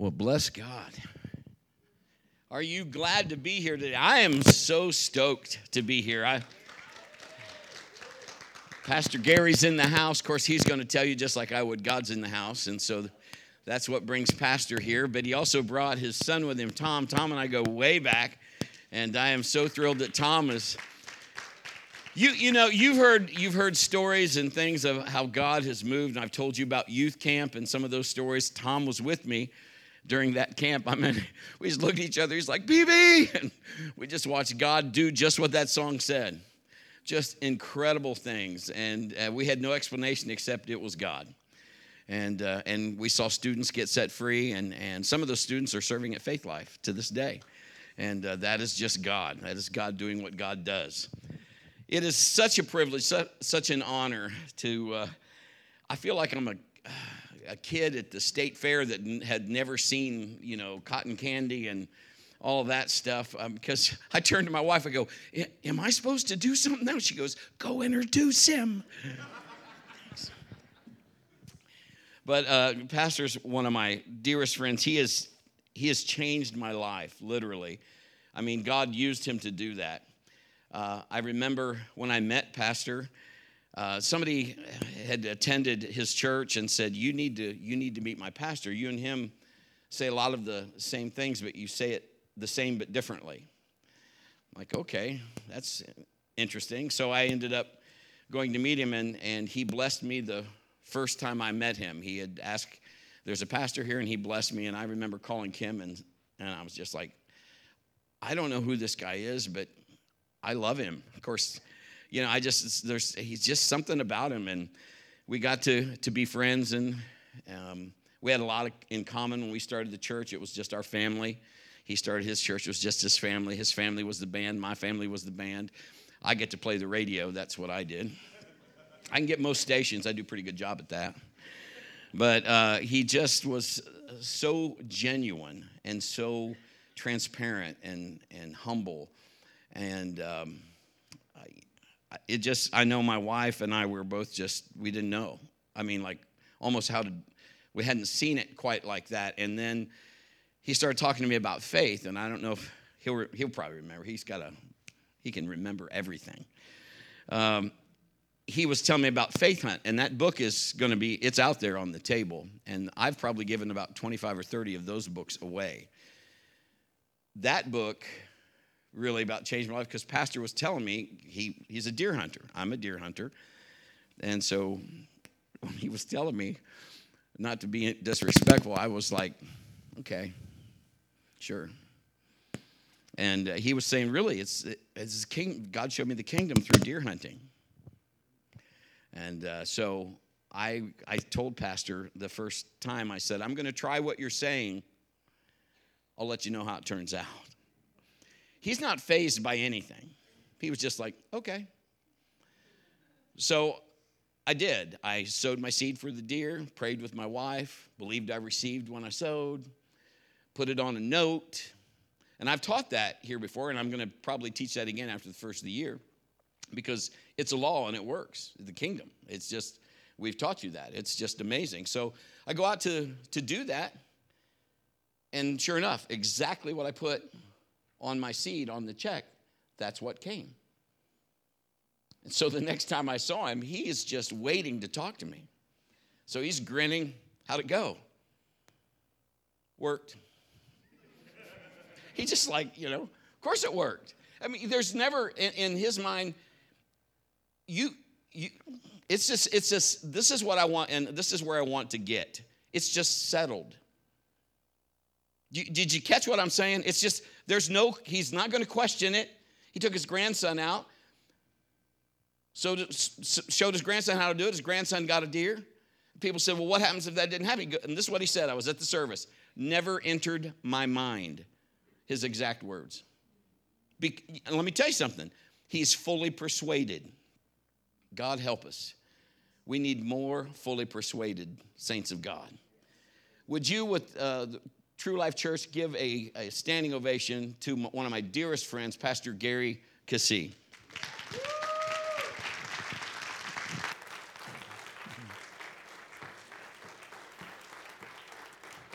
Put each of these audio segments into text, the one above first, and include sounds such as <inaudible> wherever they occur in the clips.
Well, bless God. Are you glad to be here today? I am so stoked to be here. I, Pastor Gary's in the house. Of course, he's going to tell you just like I would, God's in the house. And so that's what brings Pastor here. But he also brought his son with him, Tom. Tom and I go way back. And I am so thrilled that Tom is. You, you know you've heard you've heard stories and things of how God has moved and I've told you about youth camp and some of those stories. Tom was with me during that camp. I mean, <laughs> we just looked at each other. He's like, BB. <laughs> And we just watched God do just what that song said. Just incredible things. And uh, we had no explanation except it was God. And, uh, and we saw students get set free, and, and some of those students are serving at Faith Life to this day. And uh, that is just God. That is God doing what God does. It is such a privilege, such, an honor to, uh, I feel like I'm a a kid at the state fair that had never seen, you know, cotton candy and all that stuff. Um, because <laughs> I turned to my wife, I go, Am I supposed to do something now? She goes, Go introduce him. but uh, Pastor's one of my dearest friends. He has, he has changed my life, literally. I mean, God used him to do that. Uh, I remember when I met Pastor, uh, somebody had attended his church and said, "You need to you need to meet my pastor. You and him say a lot of the same things, but you say it the same but differently." I'm like, okay, that's interesting. So I ended up going to meet him, and and he blessed me the first time I met him. He had asked, "There's a pastor here," and he blessed me. And I remember calling Kim, and and I was just like, I don't know who this guy is, but I love him. Of course you know, I just there's he's just something about him, and we got to to be friends, and um, we had a lot of, in common when we started the church. It was just our family. He started his church; it was just his family. His family was the band. My family was the band. I get to play the radio. That's what I did. I can get most stations. I do a pretty good job at that. But uh, he just was so genuine and so transparent and and humble, and um, it just i know my wife and i were both just we didn't know. I mean like almost how to we hadn't seen it quite like that. And then he started talking to me about faith and i don't know if he'll he'll probably remember. He's got a he can remember everything. Um, he was telling me about faith hunt and that book is going to be it's out there on the table and i've probably given about 25 or 30 of those books away. That book really about changing my life because pastor was telling me he, he's a deer hunter. I'm a deer hunter. And so when <laughs> he was telling me not to be disrespectful i was like okay sure. And uh, he was saying really it's, it's king god showed me the kingdom through deer hunting. And uh, so I, I told pastor the first time i said i'm going to try what you're saying. I'll let you know how it turns out He's not fazed by anything. He was just like, okay. So I did. I sowed my seed for the deer, prayed with my wife, believed I received when I sowed, put it on a note. And I've taught that here before, and I'm going to probably teach that again after the first of the year because it's a law and it works. The kingdom. It's just, we've taught you that. It's just amazing. So I go out to, to do that. And sure enough, exactly what I put on my seed on the check, that's what came. And so the <laughs> next time I saw him, he is just waiting to talk to me. So he's grinning. How'd it go? Worked. <laughs> he just like, you know, of course it worked. I mean, there's never in, in his mind, you, you, it's just, it's just, this is what I want, and this is where I want to get. It's just settled. Did you catch what I'm saying? It's just, there's no, he's not going to question it. He took his grandson out, so showed his grandson how to do it. His grandson got a deer. People said, Well, what happens if that didn't happen? And this is what he said. I was at the service. Never entered my mind. His exact words. Be- let me tell you something. He's fully persuaded. God help us. We need more fully persuaded saints of God. Would you, with uh, True Life Church, give a, a standing ovation to one of my dearest friends, Pastor Gary Keesee.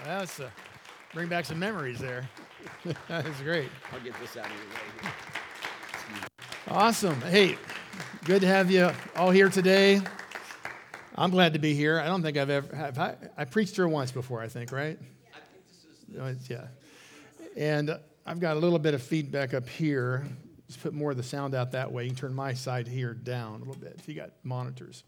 That's a, Bring back some memories there. <laughs> That's great. I'll get this out of your way. Awesome. Hey, good to have you all here today. I'm glad to be here. I don't think I've ever have I, I preached here once before. I think, right? I think this is No, it's- Yeah. And I've got a little bit of feedback up here. Just put more of the sound out that way. You can turn my side here down a little bit if you got monitors.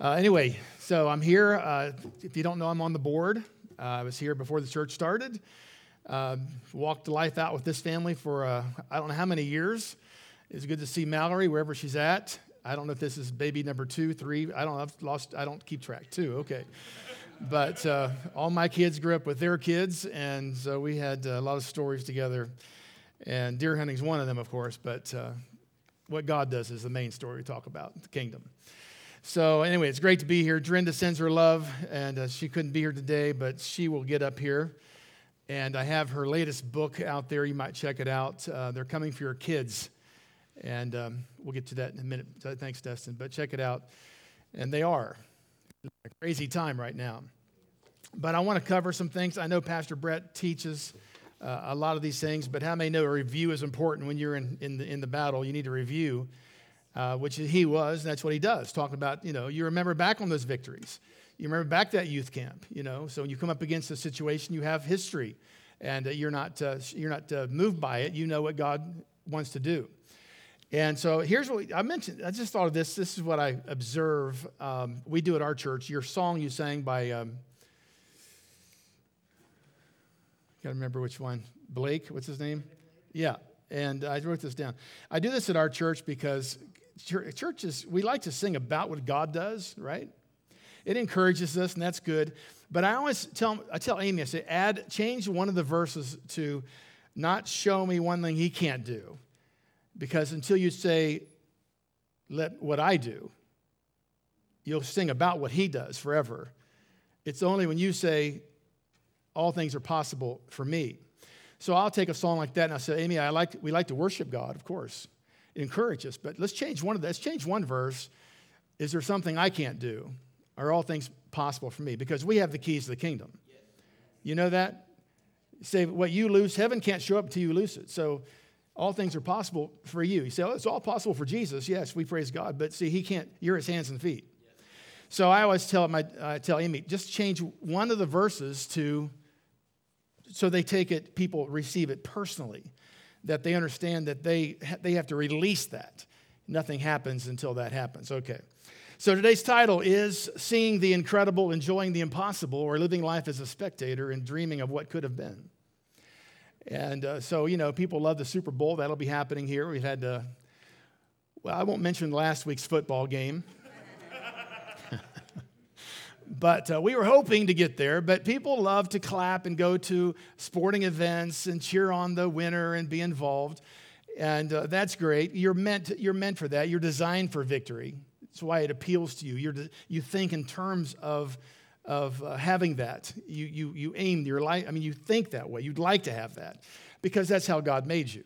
Uh, anyway, so I'm here. Uh, if you don't know, I'm on the board. Uh, I was here before the church started. Uh, walked life out with this family for uh, I don't know how many years. It's good to see Mallory wherever she's at. I don't know if this is baby number two, three. I don't. I've lost. I don't keep track. Two. Okay. But uh, all my kids grew up with their kids, and so we had uh, a lot of stories together. And deer hunting's one of them, of course. But uh, what God does is the main story we talk about, the kingdom. So anyway, it's great to be here. Drenda sends her love, and uh, she couldn't be here today, but she will get up here. And I have her latest book out there. You might check it out. Uh, They're coming for your kids, and um, we'll get to that in a minute. Thanks, Dustin. But check it out, and they are a crazy time right now. But I want to cover some things. I know Pastor Brett teaches uh, a lot of these things, but how many know a review is important when you're in, in, the, in the battle? You need to review, uh, which he was, and that's what he does. Talking about, you know, you remember back on those victories. You remember back that youth camp, you know. So when you come up against a situation, you have history, and uh, you're not, uh, you're not uh, moved by it. You know what God wants to do. And so here's what we, I mentioned. I just thought of this. This is what I observe. Um, we do at our church. Your song you sang by, um, got to remember which one. Blake, what's his name? Yeah. And I wrote this down. I do this at our church because churches, we like to sing about what God does, right? It encourages us, and that's good. But I always tell, I tell Amy, I say, add, change one of the verses to not show me one thing he can't do. Because until you say, let what I do, you'll sing about what he does forever. It's only when you say, all things are possible for me. So I'll take a song like that and I'll say, Amy, I like, we like to worship God, of course. It encourages, but let's change one of that. Let's change one verse. Is there something I can't do? Are all things possible for me? Because we have the keys to the kingdom. You know that? Say what you lose, heaven can't show up until you lose it. So all things are possible for you. You say, oh, it's all possible for Jesus. Yes, we praise God, but see, he can't, you're his hands and feet. So I always tell my, I tell Amy, just change one of the verses to, so they take it, people receive it personally, that they understand that they, they have to release that. Nothing happens until that happens. Okay. So today's title is Seeing the Incredible, Enjoying the Impossible, or Living Life as a Spectator and Dreaming of What Could Have Been. And uh, so, you know, people love the Super Bowl. That'll be happening here. We've had, uh, well, I won't mention last week's football game. <laughs> but uh, we were hoping to get there. But people love to clap and go to sporting events and cheer on the winner and be involved. And uh, that's great. You're meant, you're meant for that. You're designed for victory. That's why it appeals to you. You're, you think in terms of, of uh, having that. You, you, you aim your life, I mean, you think that way. You'd like to have that because that's how God made you.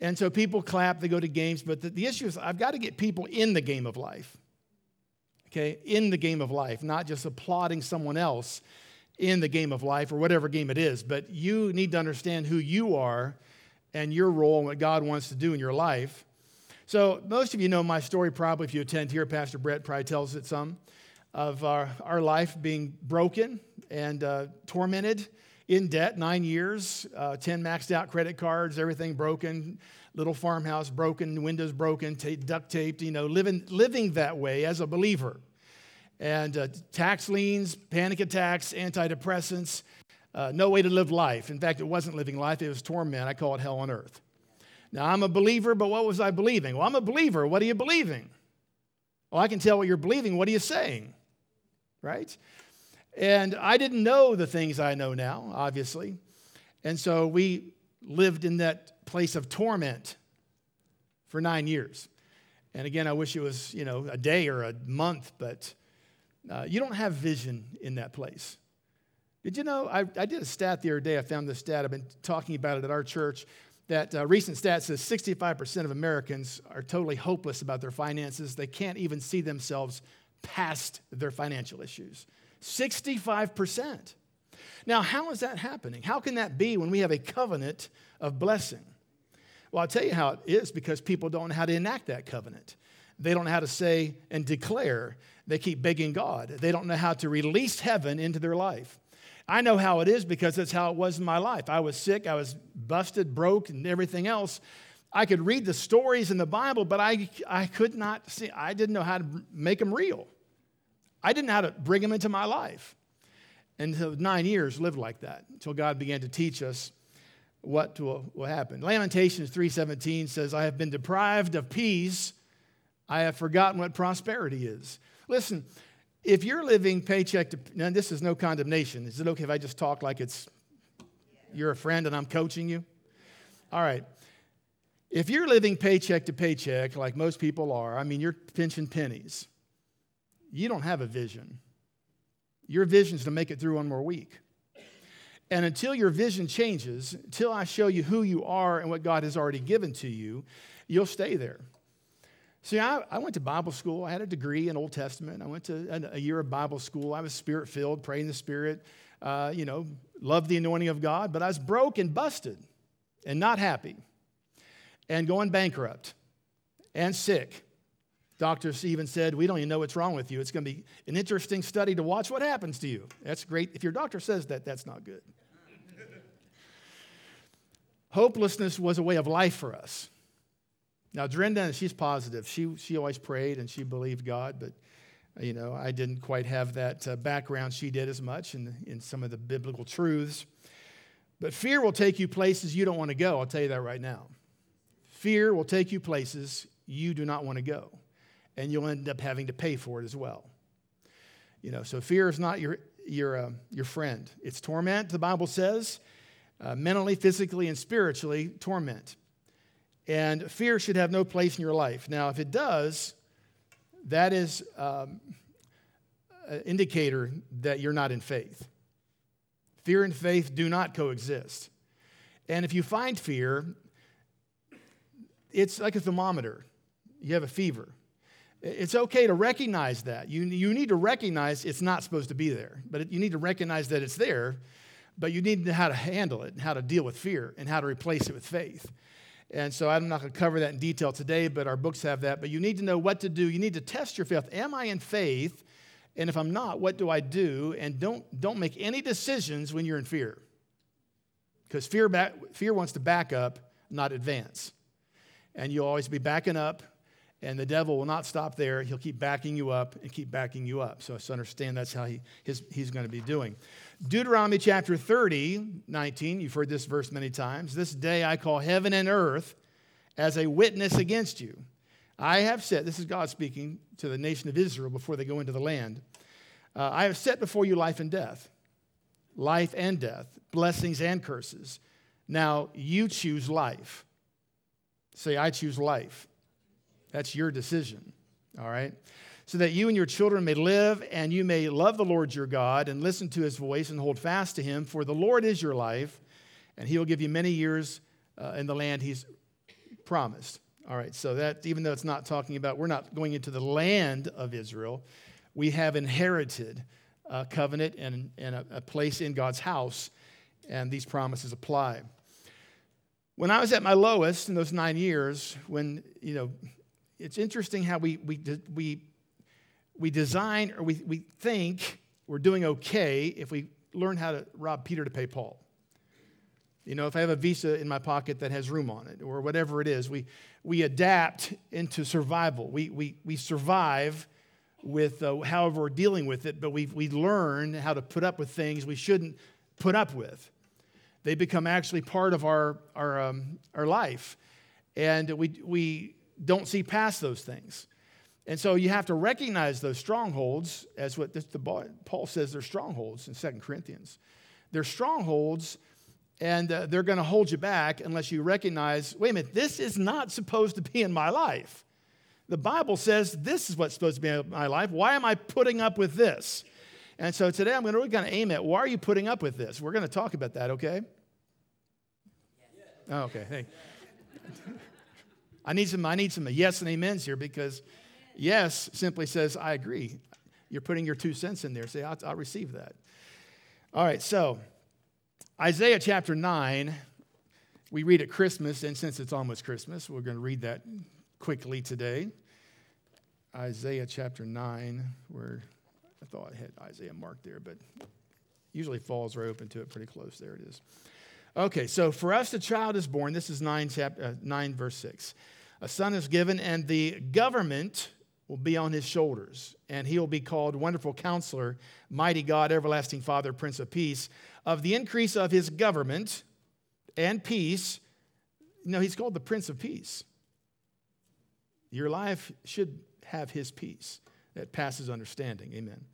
And so people clap, they go to games, but the, the issue is I've got to get people in the game of life. Okay, in the game of life, not just applauding someone else in the game of life or whatever game it is, but you need to understand who you are and your role and what God wants to do in your life. So, most of you know my story probably if you attend here. Pastor Brett probably tells it some of our, our life being broken and uh, tormented, in debt, nine years, uh, 10 maxed out credit cards, everything broken, little farmhouse broken, windows broken, t- duct taped, you know, living, living that way as a believer. And uh, tax liens, panic attacks, antidepressants, uh, no way to live life. In fact, it wasn't living life, it was torment. I call it hell on earth. Now, I'm a believer, but what was I believing? Well, I'm a believer. What are you believing? Well, I can tell what you're believing. What are you saying? Right? And I didn't know the things I know now, obviously. And so we lived in that place of torment for nine years. And again, I wish it was, you know, a day or a month, but uh, you don't have vision in that place. Did you know? I, I, did a stat the other day. I found this stat. I've been talking about it at our church. That uh, recent stat says 65% of Americans are totally hopeless about their finances. They can't even see themselves past their financial issues. 65%. Now, how is that happening? How can that be when we have a covenant of blessing? Well, I'll tell you how it is because people don't know how to enact that covenant. They don't know how to say and declare. They keep begging God. They don't know how to release heaven into their life. I know how it is because that's how it was in my life. I was sick, I was busted, broke, and everything else. I could read the stories in the Bible, but I, I could not see, I didn't know how to make them real. I didn't know how to bring them into my life. And so nine years lived like that until God began to teach us what will, will happen. Lamentations 3:17 says, I have been deprived of peace. I have forgotten what prosperity is. Listen, if you're living paycheck to, now this is no condemnation. Is it okay if I just talk like it's you're a friend and I'm coaching you? All right. If you're living paycheck to paycheck, like most people are, I mean, you're pinching pennies, you don't have a vision. Your vision is to make it through one more week. And until your vision changes, until I show you who you are and what God has already given to you, you'll stay there. See, I, I, went to Bible school. I had a degree in Old Testament. I went to a, a year of Bible school. I was spirit filled, praying the Spirit, uh, you know, loved the anointing of God, but I was broke and busted and not happy and going bankrupt and sick. Doctors even said, We don't even know what's wrong with you. It's going to be an interesting study to watch what happens to you. That's great. If your doctor says that, that's not good. Hopelessness was a way of life for us. Now, Drenda, she's positive. She, she always prayed and she believed God, but, you know, I didn't quite have that uh, background she did as much in, in some of the biblical truths. But fear will take you places you don't want to go. I'll tell you that right now. Fear will take you places you do not want to go, and you'll end up having to pay for it as well. You know, so fear is not your, your, uh, your friend. It's torment, the Bible says, uh, mentally, physically, and spiritually, torment. And fear should have no place in your life. Now, if it does, that is um, an indicator that you're not in faith. Fear and faith do not coexist. And if you find fear, it's like a thermometer. You have a fever. It's okay to recognize that. You, you need to recognize it's not supposed to be there, but you need to recognize that it's there, but you need to know how to handle it and how to deal with fear and how to replace it with faith. And so I'm not going to cover that in detail today, but our books have that. But you need to know what to do. You need to test your faith. Am I in faith? And if I'm not, what do I do? And don't, don't make any decisions when you're in fear. Because fear, back, fear wants to back up, not advance. And you'll always be backing up, and the devil will not stop there. He'll keep backing you up and keep backing you up. So, so understand that's how he, his, he's going to be doing. Deuteronomy chapter 30, 19, you've heard this verse many times. This day I call heaven and earth as a witness against you. I have said, this is God speaking to the nation of Israel before they go into the land. Uh, I have set before you life and death, life and death, blessings and curses. Now you choose life. Say, I choose life. That's your decision, all right? so that you and your children may live and you may love the Lord your God and listen to his voice and hold fast to him. For the Lord is your life, and he will give you many years uh, in the land he's promised. All right, so that even though it's not talking about, we're not going into the land of Israel, we have inherited a covenant and, and a, a place in God's house, and these promises apply. When I was at my lowest in those nine years, when, you know, it's interesting how we, we, we we design or we, we think we're doing okay if we learn how to rob Peter to pay Paul. You know, if I have a visa in my pocket that has room on it or whatever it is, we, we adapt into survival. We, we, we survive with uh, however we're dealing with it, but we we learn how to put up with things we shouldn't put up with. They become actually part of our, our, um, our life, and we, we don't see past those things. And so you have to recognize those strongholds as what this, the, Paul says they're strongholds in 2 Corinthians. They're strongholds, and uh, they're going to hold you back unless you recognize wait a minute, this is not supposed to be in my life. The Bible says this is what's supposed to be in my life. Why am I putting up with this? And so today I'm going to really kind of aim at why are you putting up with this? We're going to talk about that, okay? Oh, okay. Hey. I need some I need some yes and amens here because Yes simply says, I agree. You're putting your two cents in there. Say, I'll, I'll receive that. All right, so Isaiah chapter 9, we read at Christmas, and since it's almost Christmas, we're going to read that quickly today. Isaiah chapter 9, where I thought I had Isaiah marked there, but usually falls right open to it pretty close. There it is. Okay, so for us a child is born. This is 9, chapter, uh, 9 verse 6. A son is given, and the government will be on his shoulders, and he will be called Wonderful Counselor, Mighty God, Everlasting Father, Prince of Peace. Of the increase of his government and peace, no, he's called the Prince of Peace. Your life should have his peace that passes understanding. Amen.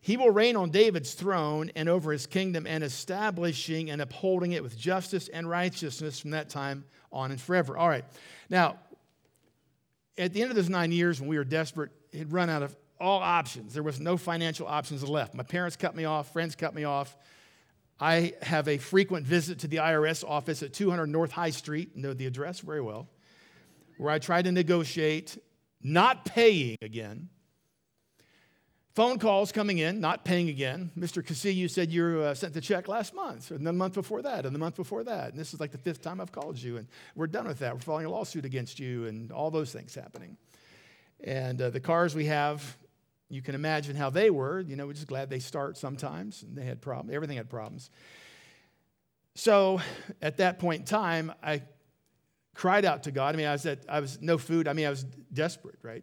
He will reign on David's throne and over his kingdom and establishing and upholding it with justice and righteousness from that time on and forever. All right. Now, at the end of those nine years when we were desperate, had run out of all options. There was no financial options left. My parents cut me off, friends cut me off. I have a frequent visit to the IRS office at 200 North High Street, know the address very well, where I try to negotiate not paying again. Phone calls coming in, not paying again. Mr. Keesee, you said you uh, sent the check last month, and the month before that, and the month before that. And this is like the fifth time I've called you, and we're done with that. We're filing a lawsuit against you, and all those things happening. And uh, the cars we have, you can imagine how they were. You know, we're just glad they start sometimes, and they had problems. Everything had problems. So at that point in time, I cried out to God. I mean, I was at, I was no food. I mean, I was desperate, right?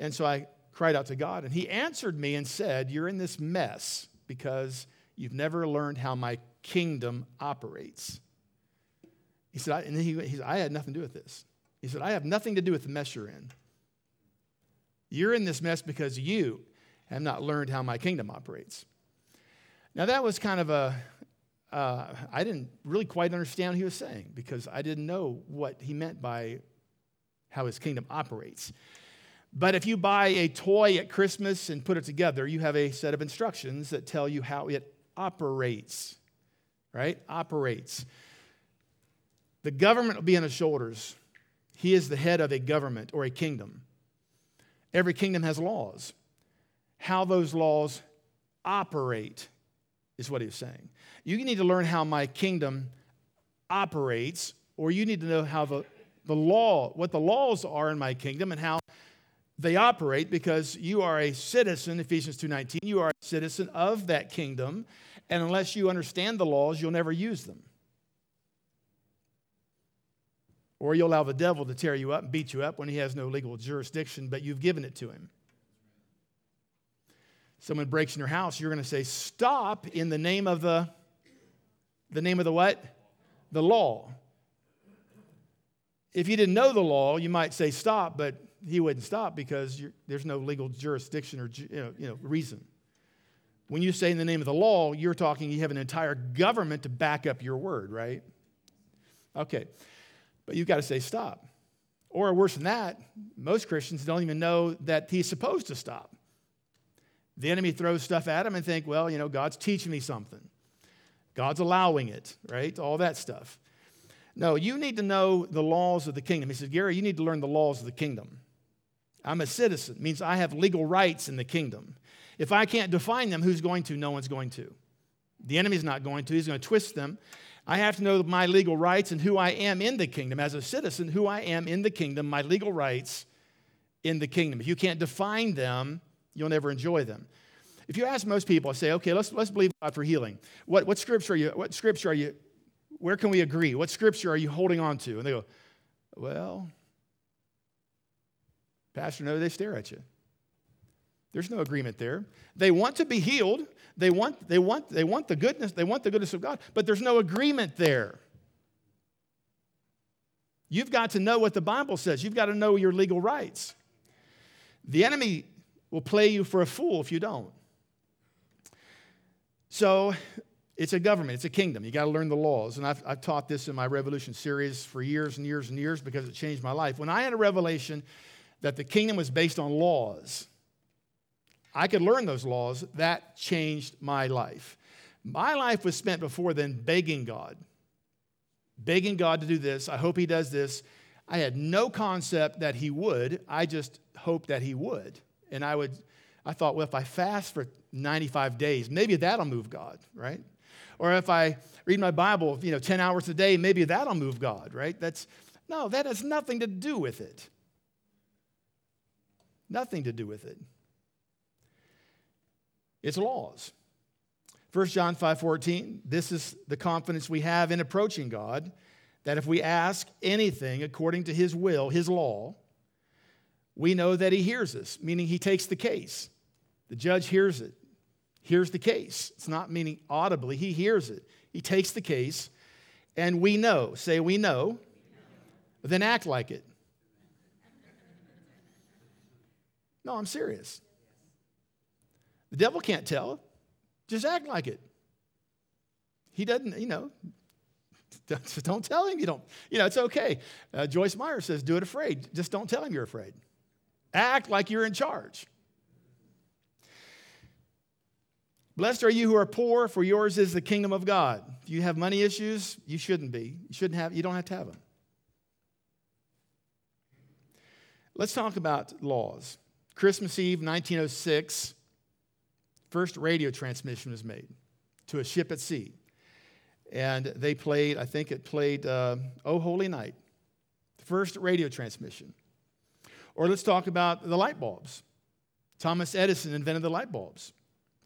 And so I cried out to God, and He answered me and said, You're in this mess because you've never learned how my kingdom operates. He said, I, and he, he said, I had nothing to do with this. He said, I have nothing to do with the mess you're in. You're in this mess because you have not learned how my kingdom operates. Now, that was kind of a uh, I didn't really quite understand what he was saying because I didn't know what he meant by how his kingdom operates. But if you buy a toy at Christmas and put it together, you have a set of instructions that tell you how it operates, right? Operates. The government will be on his shoulders. He is the head of a government or a kingdom. Every kingdom has laws. How those laws operate is what he's saying. You need to learn how my kingdom operates, or you need to know how the, the law, what the laws are in my kingdom and how they operate because you are a citizen, Ephesians 2:19, you are a citizen of that kingdom, and unless you understand the laws, you'll never use them. Or you'll allow the devil to tear you up and beat you up when he has no legal jurisdiction, but you've given it to him. Someone breaks in your house, you're going to say, Stop in the name of the, the name of the what? The law. If you didn't know the law, you might say stop, but he wouldn't stop because there's no legal jurisdiction or you know, you know, reason. When you say in the name of the law, you're talking, you have an entire government to back up your word, right? Okay. But you've got to say stop. Or worse than that, most Christians don't even know that he's supposed to stop. The enemy throws stuff at him and think, well, you know, God's teaching me something. God's allowing it, right? All that stuff. No, you need to know the laws of the kingdom. He says, Gary, you need to learn the laws of the kingdom. I'm a citizen, it means I have legal rights in the kingdom. If I can't define them, who's going to? No one's going to. The enemy's not going to, he's going to twist them. I have to know my legal rights and who I am in the kingdom. As a citizen, who I am in the kingdom, my legal rights in the kingdom. If you can't define them, you'll never enjoy them. If you ask most people, I say, okay, let's, let's believe God for healing. What, what scripture are you, what scripture are you, where can we agree? What scripture are you holding on to? And they go, well, Pastor, no, they stare at you. There's no agreement there. They want to be healed. They want, they want, they want the goodness, they want the goodness of God, but there's no agreement there. You've got to know what the Bible says. You've got to know your legal rights. The enemy will play you for a fool if you don't. So it's a government, it's a kingdom. You got to learn the laws. And I've, I've taught this in my Revolution series for years and years and years because it changed my life. When I had a revelation that the kingdom was based on laws, I could learn those laws. That changed my life. My life was spent before then begging God, begging God to do this. I hope He does this. I had no concept that He would. I just hoped that He would. And I would, I thought, well, if I fast for 95 days, maybe that'll move God, right? Or if I read my Bible, you know, 10 hours a day, maybe that'll move God, right? That's no, that has nothing to do with it. Nothing to do with it. It's laws. 1 John 5:14, this is the confidence we have in approaching God, that if we ask anything according to his will, his law, we know that he hears us, meaning he takes the case. The judge hears it, hears the case. It's not meaning audibly, he hears it. He takes the case, and we know. Say, we know, then act like it. No, I'm serious. The devil can't tell. Just act like it. He doesn't, you know, <laughs> don't tell him you don't. You know, it's okay. Uh, Joyce Meyer says, do it afraid. Just don't tell him you're afraid. Act like you're in charge. Blessed are you who are poor, for yours is the kingdom of God. If you have money issues, you shouldn't be. You shouldn't have, you don't have to have them. Let's talk about laws. Christmas Eve, 1906, first radio transmission was made to a ship at sea. And they played, I think it played uh, Oh Holy Night, the first radio transmission. Or let's talk about the light bulbs. Thomas Edison invented the light bulbs,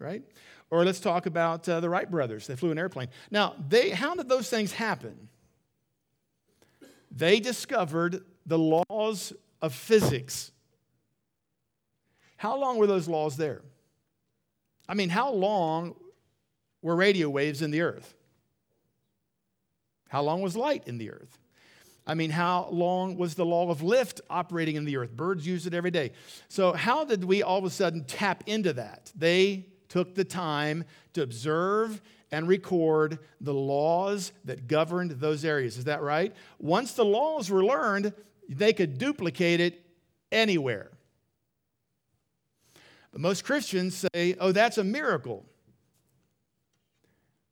right? Or let's talk about uh, the Wright brothers. They flew an airplane. Now, they, how did those things happen? They discovered the laws of physics. How long were those laws there? I mean, how long were radio waves in the earth? How long was light in the earth? I mean, how long was the law of lift operating in the earth? Birds use it every day. So, how did we all of a sudden tap into that? They took the time to observe and record the laws that governed those areas. Is that right? Once the laws were learned, they could duplicate it anywhere. But most Christians say, oh, that's a miracle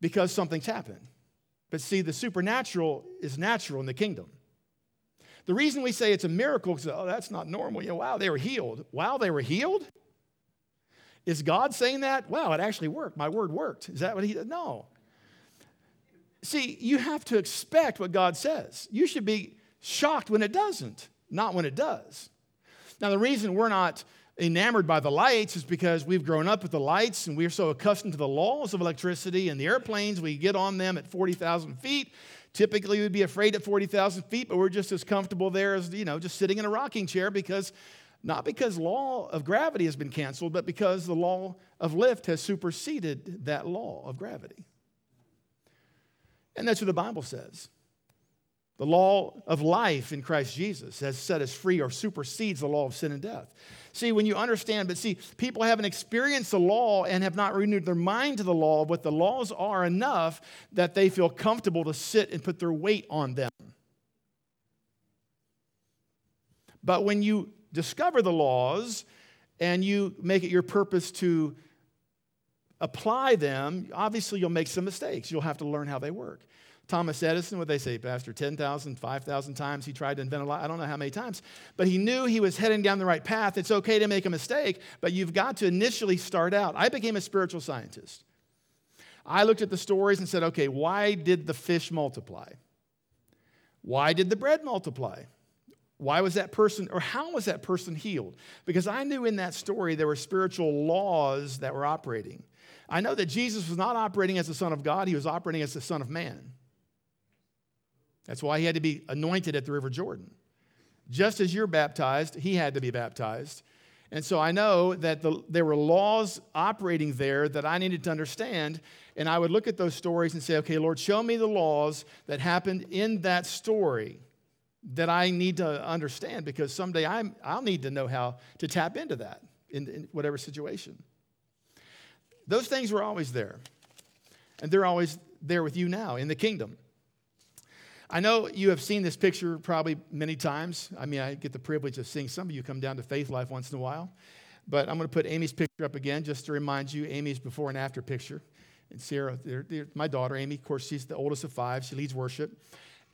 because something's happened. But see, the supernatural is natural in the kingdom. The reason we say it's a miracle is, oh, that's not normal. Know, wow, they were healed. Wow, they were healed? Is God saying that? Wow, it actually worked. My word worked. Is that what he did? No. See, you have to expect what God says. You should be shocked when it doesn't, not when it does. Now, the reason we're not enamored by the lights is because we've grown up with the lights and we're so accustomed to the laws of electricity and the airplanes. We get on them at 40,000 feet. Typically, we'd be afraid at 40,000 feet, but we're just as comfortable there as, you know, just sitting in a rocking chair because not because law of gravity has been canceled, but because the law of lift has superseded that law of gravity. And that's what the Bible says. The law of life in Christ Jesus has set us free or supersedes the law of sin and death. See, when you understand, but see, people haven't experienced the law and have not renewed their mind to the law, what the laws are enough that they feel comfortable to sit and put their weight on them. But when you discover the laws and you make it your purpose to apply them, obviously you'll make some mistakes. You'll have to learn how they work. Thomas Edison, what they say, Pastor, 10,000, 5,000 times he tried to invent a light. I don't know how many times, but he knew he was heading down the right path. It's okay to make a mistake, but you've got to initially start out. I became a spiritual scientist. I looked at the stories and said, okay, why did the fish multiply? Why did the bread multiply? Why was that person, or how was that person healed? Because I knew in that story there were spiritual laws that were operating. I know that Jesus was not operating as the Son of God, he was operating as the Son of Man. That's why he had to be anointed at the River Jordan. Just as you're baptized, he had to be baptized. And so I know that the, there were laws operating there that I needed to understand. And I would look at those stories and say, okay, Lord, show me the laws that happened in that story that I need to understand because someday I'm, I'll need to know how to tap into that in, in whatever situation. Those things were always there. And they're always there with you now in the kingdom. I know you have seen this picture probably many times. I mean, I get the privilege of seeing some of you come down to Faith Life once in a while. But I'm going to put Amy's picture up again just to remind you Amy's before and after picture. And Sarah, they're, they're, my daughter, Amy, of course, she's the oldest of five. She leads worship.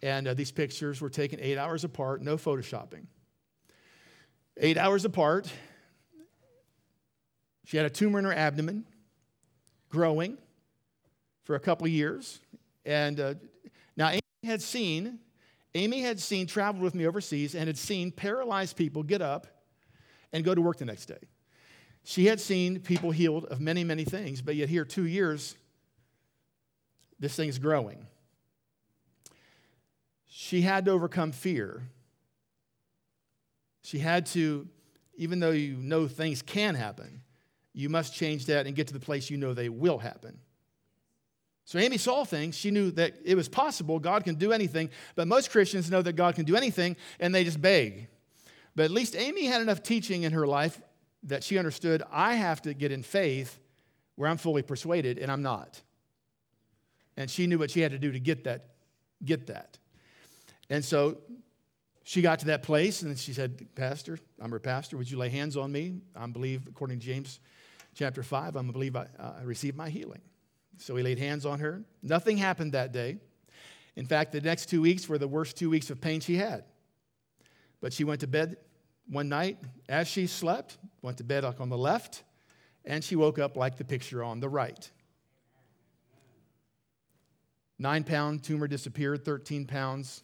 And uh, these pictures were taken eight hours apart, no photoshopping. Eight hours apart, She had a tumor in her abdomen, growing for a couple years. And uh, had seen, Amy had seen, traveled with me overseas, and had seen paralyzed people get up and go to work the next day. She had seen people healed of many, many things, but yet here, two years, this thing's growing. She had to overcome fear. She had to, even though you know things can happen, you must change that and get to the place you know they will happen. So Amy saw things. She knew that it was possible. God can do anything. But most Christians know that God can do anything and they just beg. But at least Amy had enough teaching in her life that she understood I have to get in faith where I'm fully persuaded and I'm not. And she knew what she had to do to get that, get that. And so she got to that place and she said, Pastor, I'm her pastor. Would you lay hands on me? I believe, according to James chapter 5, I'm believe I, uh, I received my healing. So he laid hands on her. Nothing happened that day. In fact, the next two weeks were the worst two weeks of pain she had. But she went to bed one night as she slept, went to bed on the left, and she woke up like the picture on the right. Nine pound tumor disappeared, 13 pounds.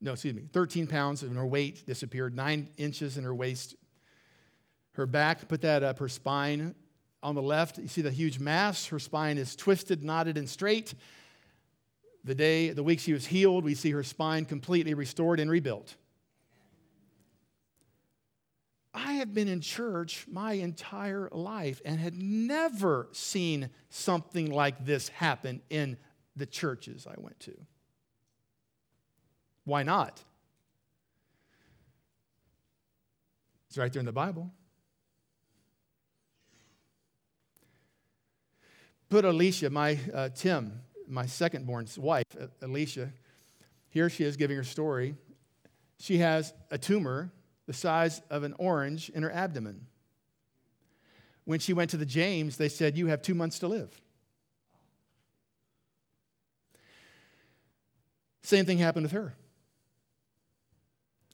No, excuse me, 13 pounds in her weight disappeared, nine inches in her waist. Her back, put that up, her spine on the left, you see the huge mass. Her spine is twisted, knotted, and straight. The day, the week she was healed, we see her spine completely restored and rebuilt. I have been in church my entire life and had never seen something like this happen in the churches I went to. Why not? It's right there in the Bible. Put Alicia, my uh, Tim, my second born's wife, Alicia, here she is giving her story. She has a tumor the size of an orange in her abdomen. When she went to the James, they said, You have two months to live. Same thing happened with her.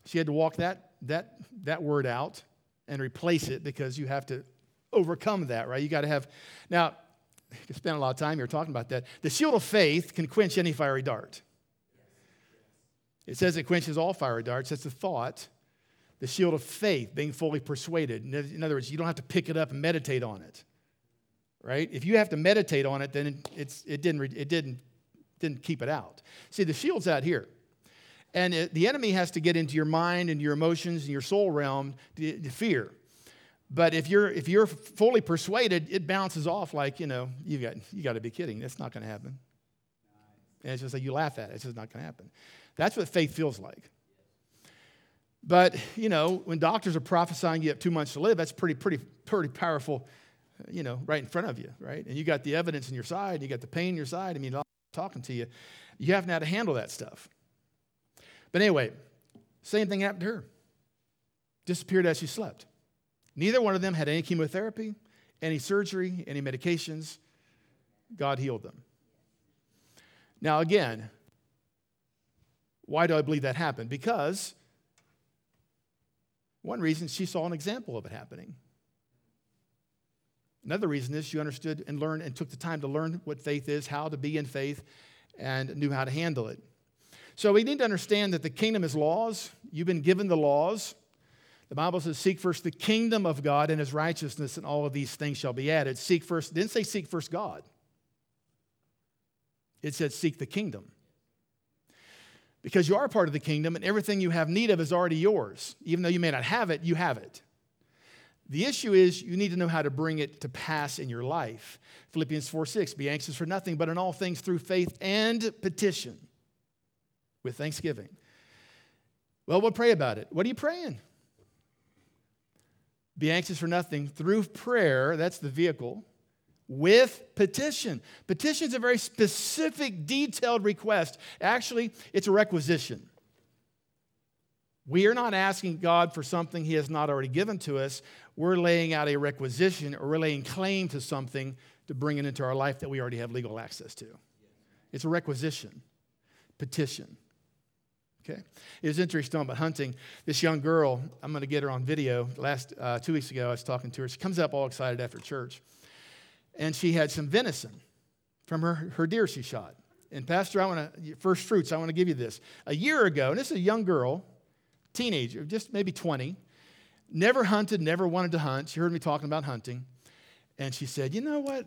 She had to walk that, that, that word out and replace it because you have to overcome that, right? You got to have. Now, you <laughs> spend a lot of time here talking about that. The shield of faith can quench any fiery dart. It says it quenches all fiery darts. That's the thought the shield of faith, being fully persuaded. In other words, you don't have to pick it up and meditate on it, right? If you have to meditate on it, then it's, it, didn't, it didn't, didn't keep it out. See, the shield's out here. And it, the enemy has to get into your mind and your emotions and your soul realm to, to fear. But if you're, if you're fully persuaded, it bounces off like, you know, you got, you got to be kidding. That's not going to happen. And it's just like you laugh at it. It's just not going to happen. That's what faith feels like. But, you know, when doctors are prophesying you have two months to live, that's pretty, pretty, pretty powerful, you know, right in front of you, right? And you got the evidence in your side, you got the pain in your side. I mean, talking to you. You have to know how to handle that stuff. But anyway, same thing happened to her. Disappeared as she slept. Neither one of them had any chemotherapy, any surgery, any medications. God healed them. Now, again, why do I believe that happened? Because one reason she saw an example of it happening. Another reason is she understood and learned and took the time to learn what faith is, how to be in faith, and knew how to handle it. So we need to understand that the kingdom is laws. You've been given the laws. The Bible says, Seek first the kingdom of God and his righteousness, and all of these things shall be added. Seek first, didn't say seek first God. It said seek the kingdom because you are part of the kingdom and everything you have need of is already yours. Even though you may not have it, you have it. The issue is you need to know how to bring it to pass in your life. Philippians 4 6, be anxious for nothing, but in all things through faith and petition with thanksgiving. Well, we'll pray about it. What are you praying? Be anxious for nothing through prayer, that's the vehicle, with petition. Petition is a very specific, detailed request. Actually, it's a requisition. We are not asking God for something He has not already given to us. We're laying out a requisition or we're laying claim to something to bring it into our life that we already have legal access to. It's a requisition, petition. Okay. It was interesting about hunting. This young girl, I'm going to get her on video. Last uh, two weeks ago, I was talking to her. She comes up all excited after church, and she had some venison from her, her deer she shot. And Pastor, I want to first fruits. I want to give you this. A year ago, and this is a young girl, teenager, just maybe 20, never hunted, never wanted to hunt. She heard me talking about hunting, and she said, "You know what?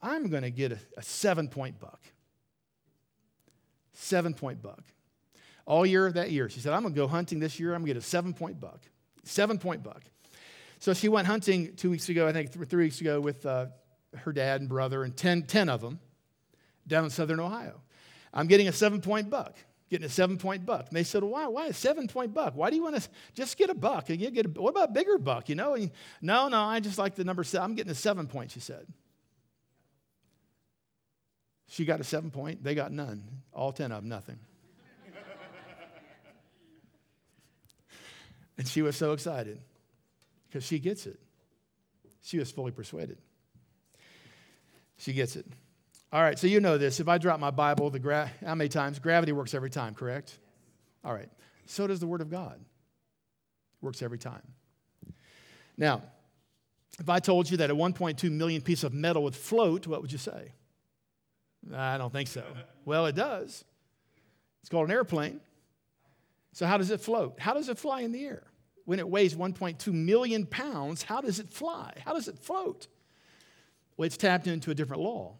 I'm going to get a, a seven-point buck. Seven-point buck." All year that year. She said, I'm going to go hunting this year. I'm going to get a seven point buck. Seven point buck. So she went hunting two weeks ago, I think three weeks ago, with uh, her dad and brother and 10, 10 of them down in southern Ohio. I'm getting a seven point buck, getting a seven point buck. And they said, why, why a seven point buck? Why do you want to just get a buck? And you get a, what about a bigger buck? You know, and, no, no, I just like the number seven. I'm getting a seven point, she said. She got a seven point, they got none. All 10 of them, nothing. And she was so excited because she gets it. She was fully persuaded. She gets it. All right, so you know this. If I drop my Bible, the gra- how many times? Gravity works every time, correct? All right. So does the Word of God. Works every time. Now, if I told you that a 1.2 million piece of metal would float, what would you say? I don't think so. Well, it does. It's called an airplane. So, how does it float? How does it fly in the air? When it weighs 1.2 million pounds, how does it fly? How does it float? Well, it's tapped into a different law.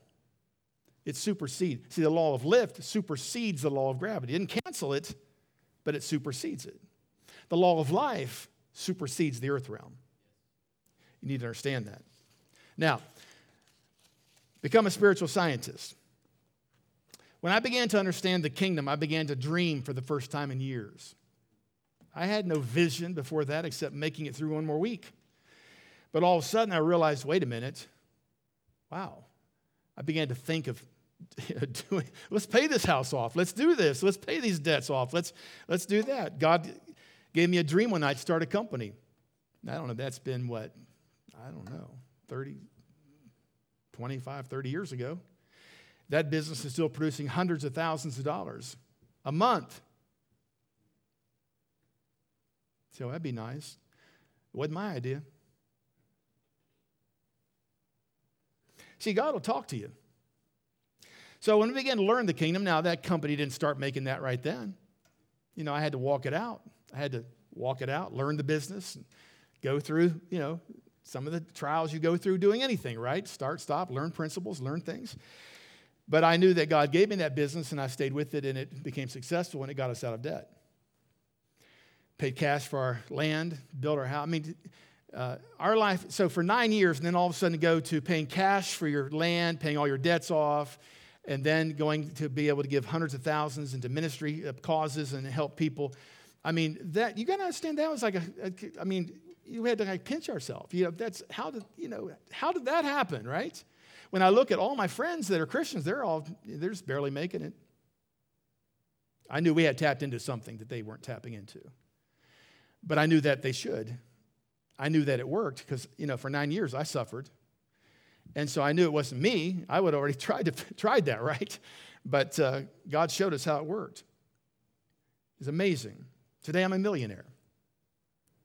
It supersedes. See, the law of lift supersedes the law of gravity. It didn't cancel it, but it supersedes it. The law of life supersedes the earth realm. You need to understand that. Now, become a spiritual scientist. When I began to understand the kingdom, I began to dream for the first time in years. I had no vision before that except making it through one more week. But all of a sudden, I realized wait a minute, wow. I began to think of <laughs> doing, let's pay this house off. Let's do this. Let's pay these debts off. Let's, let's do that. God gave me a dream one night start a company. I don't know, that's been what? I don't know, 30, 25, 30 years ago that business is still producing hundreds of thousands of dollars a month. So that'd be nice. It wasn't my idea. See, God will talk to you. So when we began to learn the kingdom, now that company didn't start making that right then. You know, I had to walk it out. I had to walk it out, learn the business, and go through, you know, some of the trials you go through doing anything, right? Start, stop, learn principles, learn things. But I knew that God gave me that business and I stayed with it and it became successful and it got us out of debt. Paid cash for our land, built our house. I mean, uh, our life, so for nine years, and then all of a sudden go to paying cash for your land, paying all your debts off, and then going to be able to give hundreds of thousands into ministry causes and help people. I mean, that you got to understand that was like a, a. I mean, you had to like pinch ourselves. You know, that's how did you know how did that happen, right? When I look at all my friends that are Christians, they're all, they're just barely making it. I knew we had tapped into something that they weren't tapping into. But I knew that they should. I knew that it worked because, you know, for nine years I suffered. And so I knew it wasn't me. I would have already <laughs> tried, to, tried that, right? But uh, God showed us how it worked. It's amazing. Today I'm a millionaire.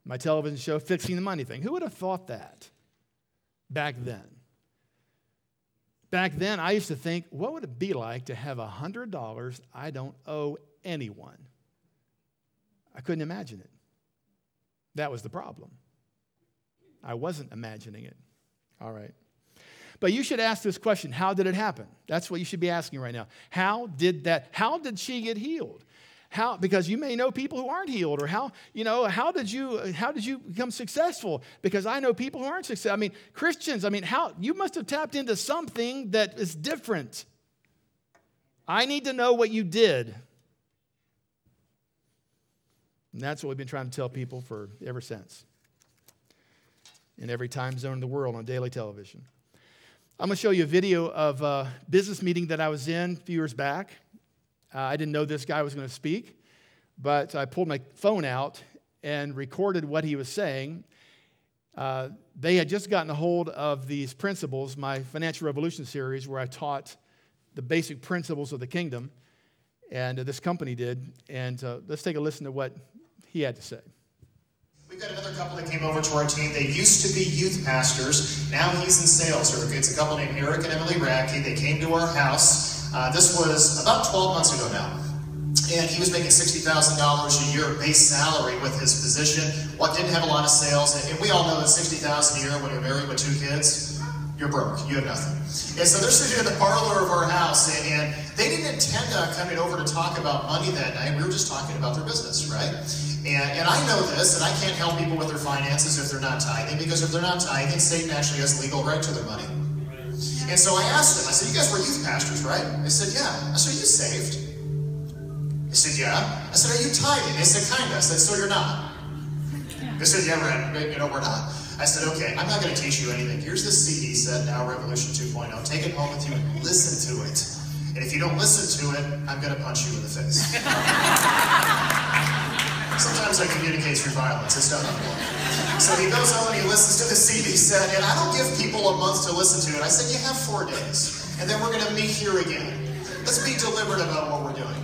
My television show, Fixing the Money Thing. Who would have thought that back then? Back then, I used to think, what would it be like to have $100 I don't owe anyone? I couldn't imagine it. That was the problem. I wasn't imagining it. All right. But you should ask this question how did it happen? That's what you should be asking right now. How did that, how did she get healed? how because you may know people who aren't healed or how you know how did you how did you become successful because i know people who aren't successful i mean christians i mean how you must have tapped into something that is different i need to know what you did and that's what we've been trying to tell people for ever since in every time zone in the world on daily television i'm going to show you a video of a business meeting that i was in a few years back uh, I didn't know this guy was going to speak, but I pulled my phone out and recorded what he was saying. Uh, they had just gotten a hold of these principles, my Financial Revolution series, where I taught the basic principles of the kingdom. and uh, this company did. And uh, let's take a listen to what he had to say. We've got another couple that came over to our team. They used to be youth pastors. Now he's in sales. It's a couple named Eric and Emily Radke. They came to our house. Uh, this was about 12 months ago now and he was making $60,000 a year base salary with his position. What didn't have a lot of sales, and we all know that $60,000 a year when you're married with two kids, you're broke. You have nothing. And so they're sitting in the parlor of our house, and, and they didn't intend on coming over to talk about money that night. We were just talking about their business, right? And, and I know this, and I can't help people with their finances if they're not tithing, because if they're not tithing, Satan actually has legal right to their money. And so I asked them, I said, You guys were youth pastors, right? They said, Yeah. I said, Are you saved? I said, yeah. I said, are you tithing? They said, kind of. I said, so you're not. They said, yeah, we're, you know, we're not. I said, okay, I'm not going to teach you anything. Here's the CD set, Now Revolution 2.0. Take it home with you and listen to it. And if you don't listen to it, I'm going to punch you in the face. <laughs> Sometimes I communicate through violence. It's done So he goes home and he listens to the CD set, and I don't give people a month to listen to it. I said, you have four days, and then we're going to meet here again. Let's be deliberate about what we're doing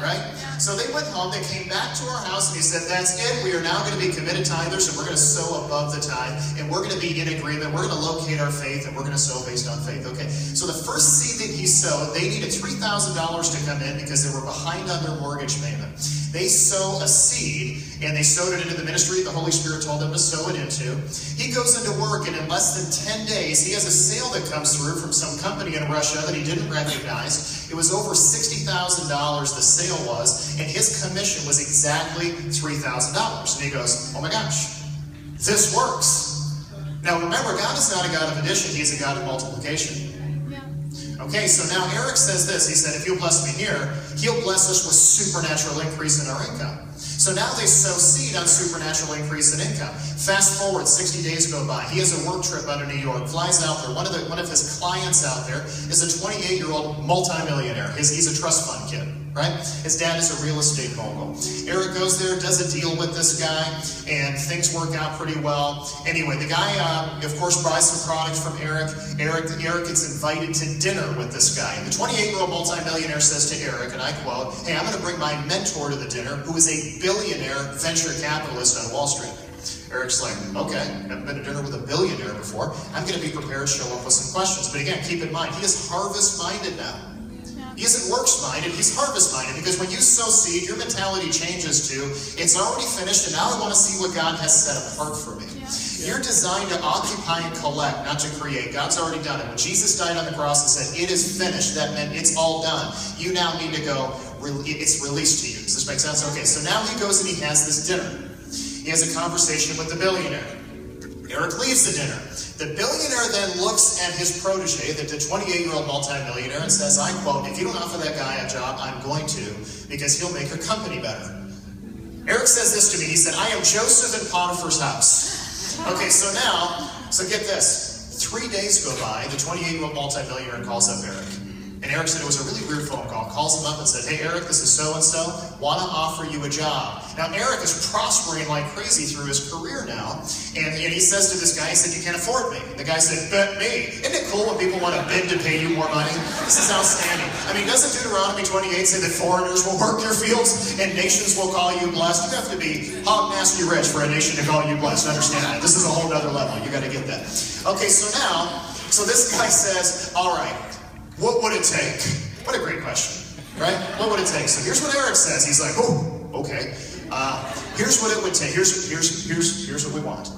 right? So they went home, they came back to our house, and he said, That's it. We are now going to be committed tithers, and we're going to sow above the tithe, and we're going to be in agreement. We're going to locate our faith, and we're going to sow based on faith. Okay, so the first seed that he sowed, they needed $3,000 to come in because they were behind on their mortgage payment. They sow a seed, and they sowed it into the ministry the Holy Spirit told them to sow it into. He goes into work, and in less than 10 days, he has a sale that comes through from some company in Russia that he didn't recognize. It was over $60,000 the sale was, and his commission was exactly $3,000. And he goes, Oh my gosh, this works. Now remember, God is not a God of addition, He's a God of multiplication. Okay, so now Eric says this. He said, if you'll bless me here, he'll bless us with supernatural increase in our income. So now they sow seed on supernatural increase in income. Fast forward, 60 days go by. He has a work trip out of New York, flies out there. One of, the, one of his clients out there is a 28 year old multimillionaire. His, he's a trust fund kid right? His dad is a real estate mogul. Eric goes there, does a deal with this guy, and things work out pretty well. Anyway, the guy, uh, of course, buys some products from Eric. Eric. Eric gets invited to dinner with this guy. And the 28-year-old multimillionaire says to Eric, and I quote, hey, I'm going to bring my mentor to the dinner, who is a billionaire venture capitalist on Wall Street. Eric's like, okay, I've been to dinner with a billionaire before. I'm going to be prepared to show up with some questions. But again, keep in mind, he is harvest-minded now. He isn't works minded, he's harvest minded. Because when you sow seed, your mentality changes to it's already finished, and now I want to see what God has set apart for me. Yeah. You're designed to occupy and collect, not to create. God's already done it. When Jesus died on the cross and said, It is finished, that meant it's all done. You now need to go, it's released to you. Does this make sense? Okay, so now he goes and he has this dinner. He has a conversation with the billionaire. Eric leaves the dinner. The billionaire then looks at his protege, the 28 year old multimillionaire, and says, I quote, if you don't offer that guy a job, I'm going to, because he'll make your company better. Eric says this to me. He said, I am Joseph in Potiphar's house. Okay, so now, so get this. Three days go by, the 28 year old multimillionaire calls up Eric. And Eric said it was a really weird phone call. Calls him up and says, Hey, Eric, this is so and so. Want to offer you a job. Now, Eric is prospering like crazy through his career now. And, and he says to this guy, He said, You can't afford me. And the guy said, Bet me. Isn't it cool when people want to bid to pay you more money? This is outstanding. I mean, doesn't Deuteronomy 28 say that foreigners will work your fields and nations will call you blessed? You have to be hog nasty rich for a nation to call you blessed. Understand that. This is a whole other level. You got to get that. Okay, so now, so this guy says, All right. What would it take? What a great question, right? What would it take? So here's what Eric says. He's like, oh, okay. Uh, here's what it would take. Here's, here's, here's, here's what we want.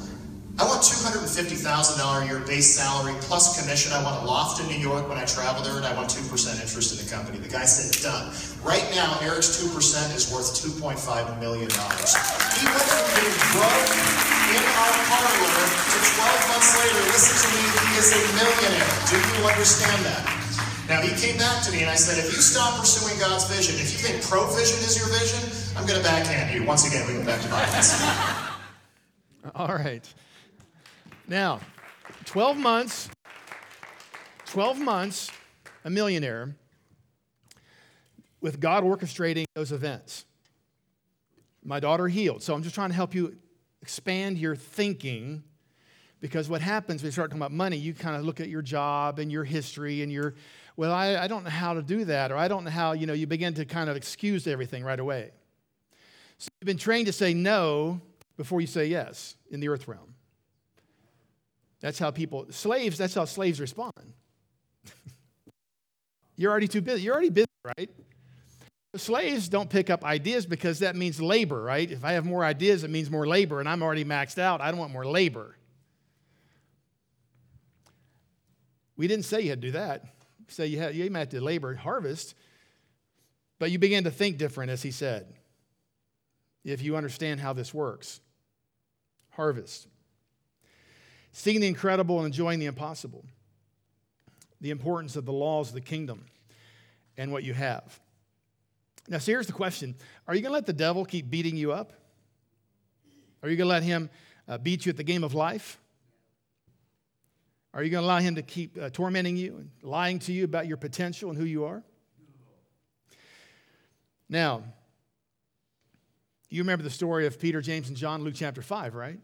I want $250,000 a year base salary plus commission. I want a loft in New York when I travel there, and I want 2% interest in the company. The guy said, done. Right now, Eric's 2% is worth $2.5 million. He went from being broke in our parlor to 12 months later, listen to me, he is a millionaire. Do you understand that? Now, he came back to me and I said, if you stop pursuing God's vision, if you think provision is your vision, I'm going to backhand you. Once again, we go back to violence. <laughs> All right. Now, 12 months, 12 months, a millionaire, with God orchestrating those events. My daughter healed. So I'm just trying to help you expand your thinking because what happens when you start talking about money, you kind of look at your job and your history and your Well, I, I don't know how to do that, or I don't know how, you know, you begin to kind of excuse everything right away. So you've been trained to say no before you say yes in the earth realm. That's how people, slaves, that's how slaves respond. <laughs> You're already too busy. You're already busy, right? Slaves don't pick up ideas because that means labor, right? If I have more ideas, it means more labor, and I'm already maxed out. I don't want more labor. We didn't say you had to do that. Say you, had, you might have to labor harvest, but you begin to think different, as he said, if you understand how this works. Harvest. Seeing the incredible and enjoying the impossible. The importance of the laws of the kingdom and what you have. Now, so here's the question Are you going to let the devil keep beating you up? Are you going to let him uh, beat you at the game of life? Are you going to allow him to keep uh, tormenting you and lying to you about your potential and who you are? Now, you remember the story of Peter, James, and John, Luke chapter 5, right?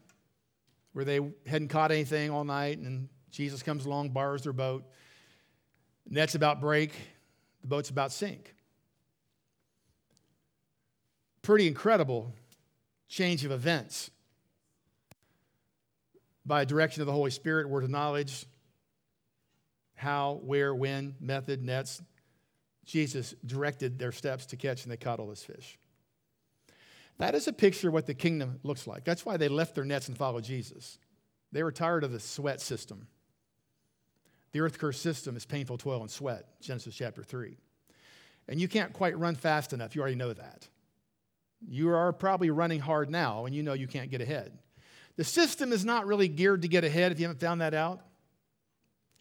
Where they hadn't caught anything all night, and Jesus comes along, borrows their boat. Net's about break, the boat's about sink. Pretty incredible change of events by direction of the Holy Spirit, word of knowledge, how, where, when, method, nets. Jesus directed their steps to catch, and they caught all this fish. That is a picture of what the kingdom looks like. That's why they left their nets and followed Jesus. They were tired of the sweat system. The earth curse system is painful toil and sweat, Genesis chapter 3. And you can't quite run fast enough. You already know that. You are probably running hard now, and you know you can't get ahead. The system is not really geared to get ahead if you haven't found that out.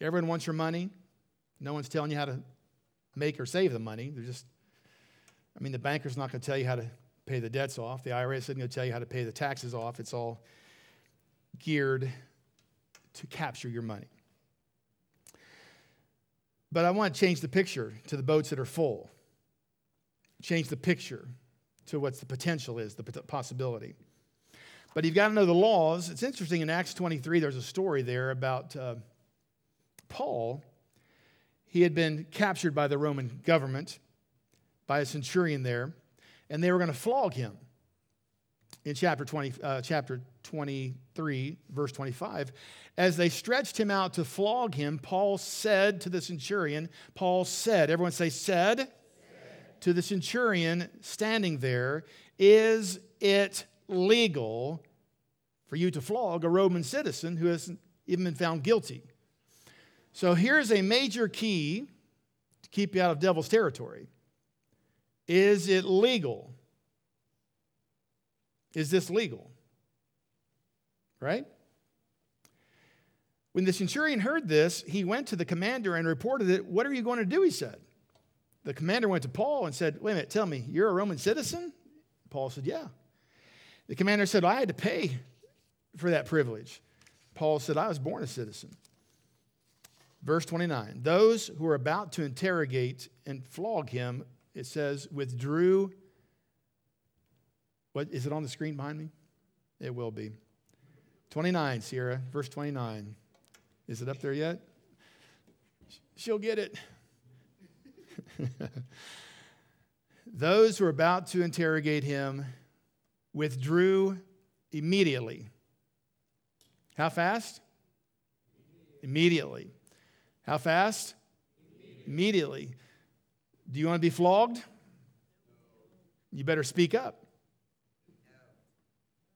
Everyone wants your money. No one's telling you how to make or save the money. They're just, I mean, the banker's not going to tell you how to pay the debts off. The IRS isn't going to tell you how to pay the taxes off. It's all geared to capture your money. But I want to change the picture to the boats that are full. Change the picture to what the potential is, the possibility. But you've got to know the laws. It's interesting in Acts 23, there's a story there about uh, Paul. He had been captured by the Roman government, by a centurion there, and they were going to flog him. In chapter, 20, uh, chapter 23, verse 25, as they stretched him out to flog him, Paul said to the centurion, Paul said, everyone say, said, said. to the centurion standing there, Is it legal for you to flog a Roman citizen who hasn't even been found guilty. So here's a major key to keep you out of devil's territory. Is it legal? Is this legal? Right? When the centurion heard this, he went to the commander and reported it. What are you going to do? He said. The commander went to Paul and said, Wait a minute, tell me, you're a Roman citizen? Paul said, Yeah. The commander said, I had to pay for that privilege. Paul said, I was born a citizen. Verse 29 Those who were about to interrogate and flog him, it says, withdrew. What is it on the screen behind me? It will be. 29, Sierra, verse 29. Is it up there yet? She'll get it. <laughs> Those who were about to interrogate him withdrew immediately. How fast? Immediately. How fast? Immediately. Do you want to be flogged? You better speak up.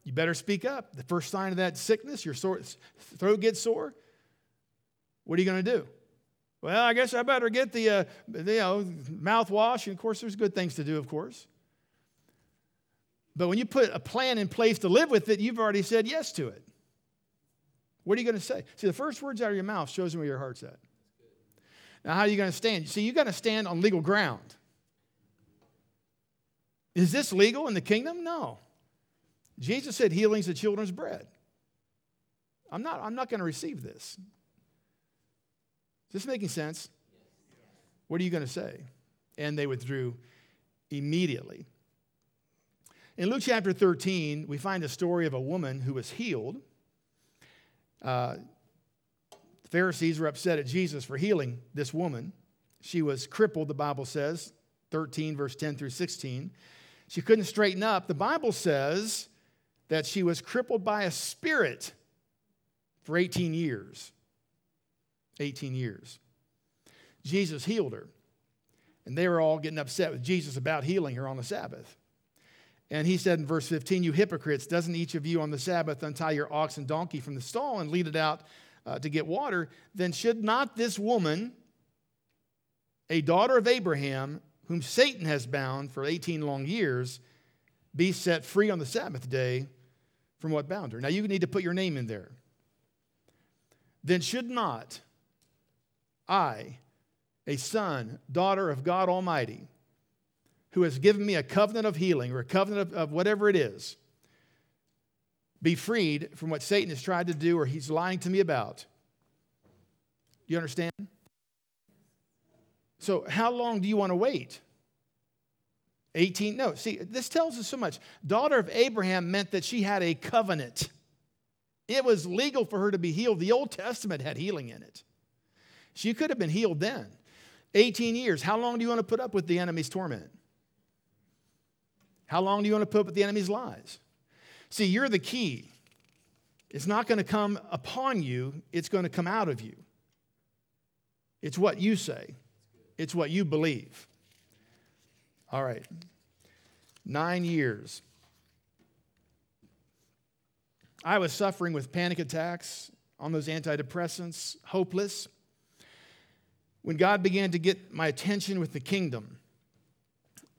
You better speak up. The first sign of that sickness, your sore, throat gets sore. What are you going to do? Well, I guess I better get the, uh, you know mouthwash. And of course, there's good things to do, of course. But when you put a plan in place to live with it, you've already said yes to it. What are you going to say? See, the first words out of your mouth shows them where your heart's at. Now, how are you going to stand? See, you've got to stand on legal ground. Is this legal in the kingdom? No. Jesus said healing's the children's bread. I'm not, I'm not going to receive this. Is this making sense? What are you going to say? And they withdrew immediately. In Luke chapter 13, we find a story of a woman who was healed. Uh, the Pharisees were upset at Jesus for healing this woman She was crippled, the Bible says, 13, verse 10 through 16. She couldn't straighten up. The Bible says that she was crippled by a spirit for 18 years. 18 years. Jesus healed her. And they were all getting upset with Jesus about healing her on the Sabbath. And he said in verse 15, You hypocrites, doesn't each of you on the Sabbath untie your ox and donkey from the stall and lead it out uh, to get water? Then should not this woman, a daughter of Abraham, whom Satan has bound for 18 long years, be set free on the Sabbath day from what bound her? Now you need to put your name in there. Then should not I, a son, daughter of God Almighty, who has given me a covenant of healing or a covenant of, of whatever it is, be freed from what Satan has tried to do or he's lying to me about. You understand? So, how long do you want to wait? 18? No, see, this tells us so much. Daughter of Abraham meant that she had a covenant. It was legal for her to be healed. The Old Testament had healing in it. She could have been healed then. 18 years. How long do you want to put up with the enemy's torment? How long do you want to put up with the enemy's lies? See, you're the key. It's not going to come upon you, it's going to come out of you. It's what you say, it's what you believe. All right. Nine years. I was suffering with panic attacks on those antidepressants, hopeless. When God began to get my attention with the kingdom,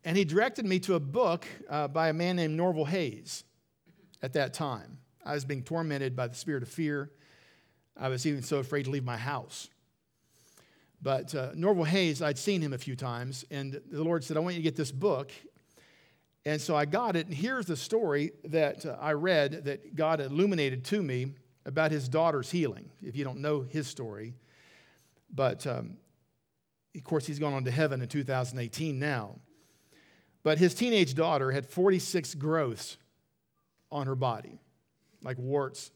and he directed me to a book uh, by a man named Norvel Hayes at that time. I was being tormented by the spirit of fear. I was even so afraid to leave my house. But uh, Norvel Hayes, I'd seen him a few times, and the Lord said, I want you to get this book. And so I got it, and here's the story that uh, I read that God illuminated to me about his daughter's healing, if you don't know his story. But um, of course, he's gone on to heaven in 2018 now. But his teenage daughter had 46 growths on her body, like warts.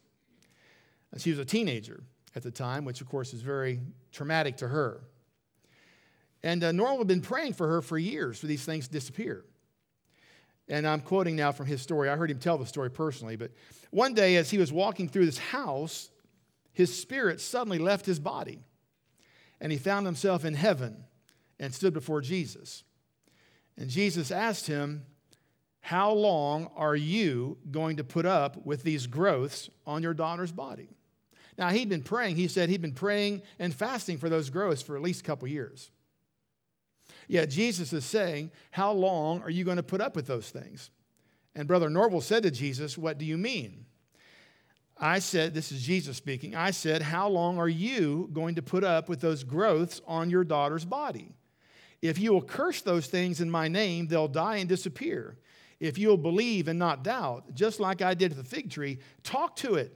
And she was a teenager at the time, which of course is very traumatic to her. And uh, Norvel had been praying for her for years for these things to disappear. And I'm quoting now from his story. I heard him tell the story personally. But one day, as he was walking through this house, his spirit suddenly left his body. And he found himself in heaven and stood before Jesus. And Jesus asked him, How long are you going to put up with these growths on your daughter's body? Now, he'd been praying. He said he'd been praying and fasting for those growths for at least a couple years. Yet Jesus is saying, How long are you going to put up with those things? And Brother Norvel said to Jesus, What do you mean? I said, This is Jesus speaking. I said, How long are you going to put up with those growths on your daughter's body? If you will curse those things in my name, they'll die and disappear. If you'll believe and not doubt, just like I did at the fig tree, talk to it.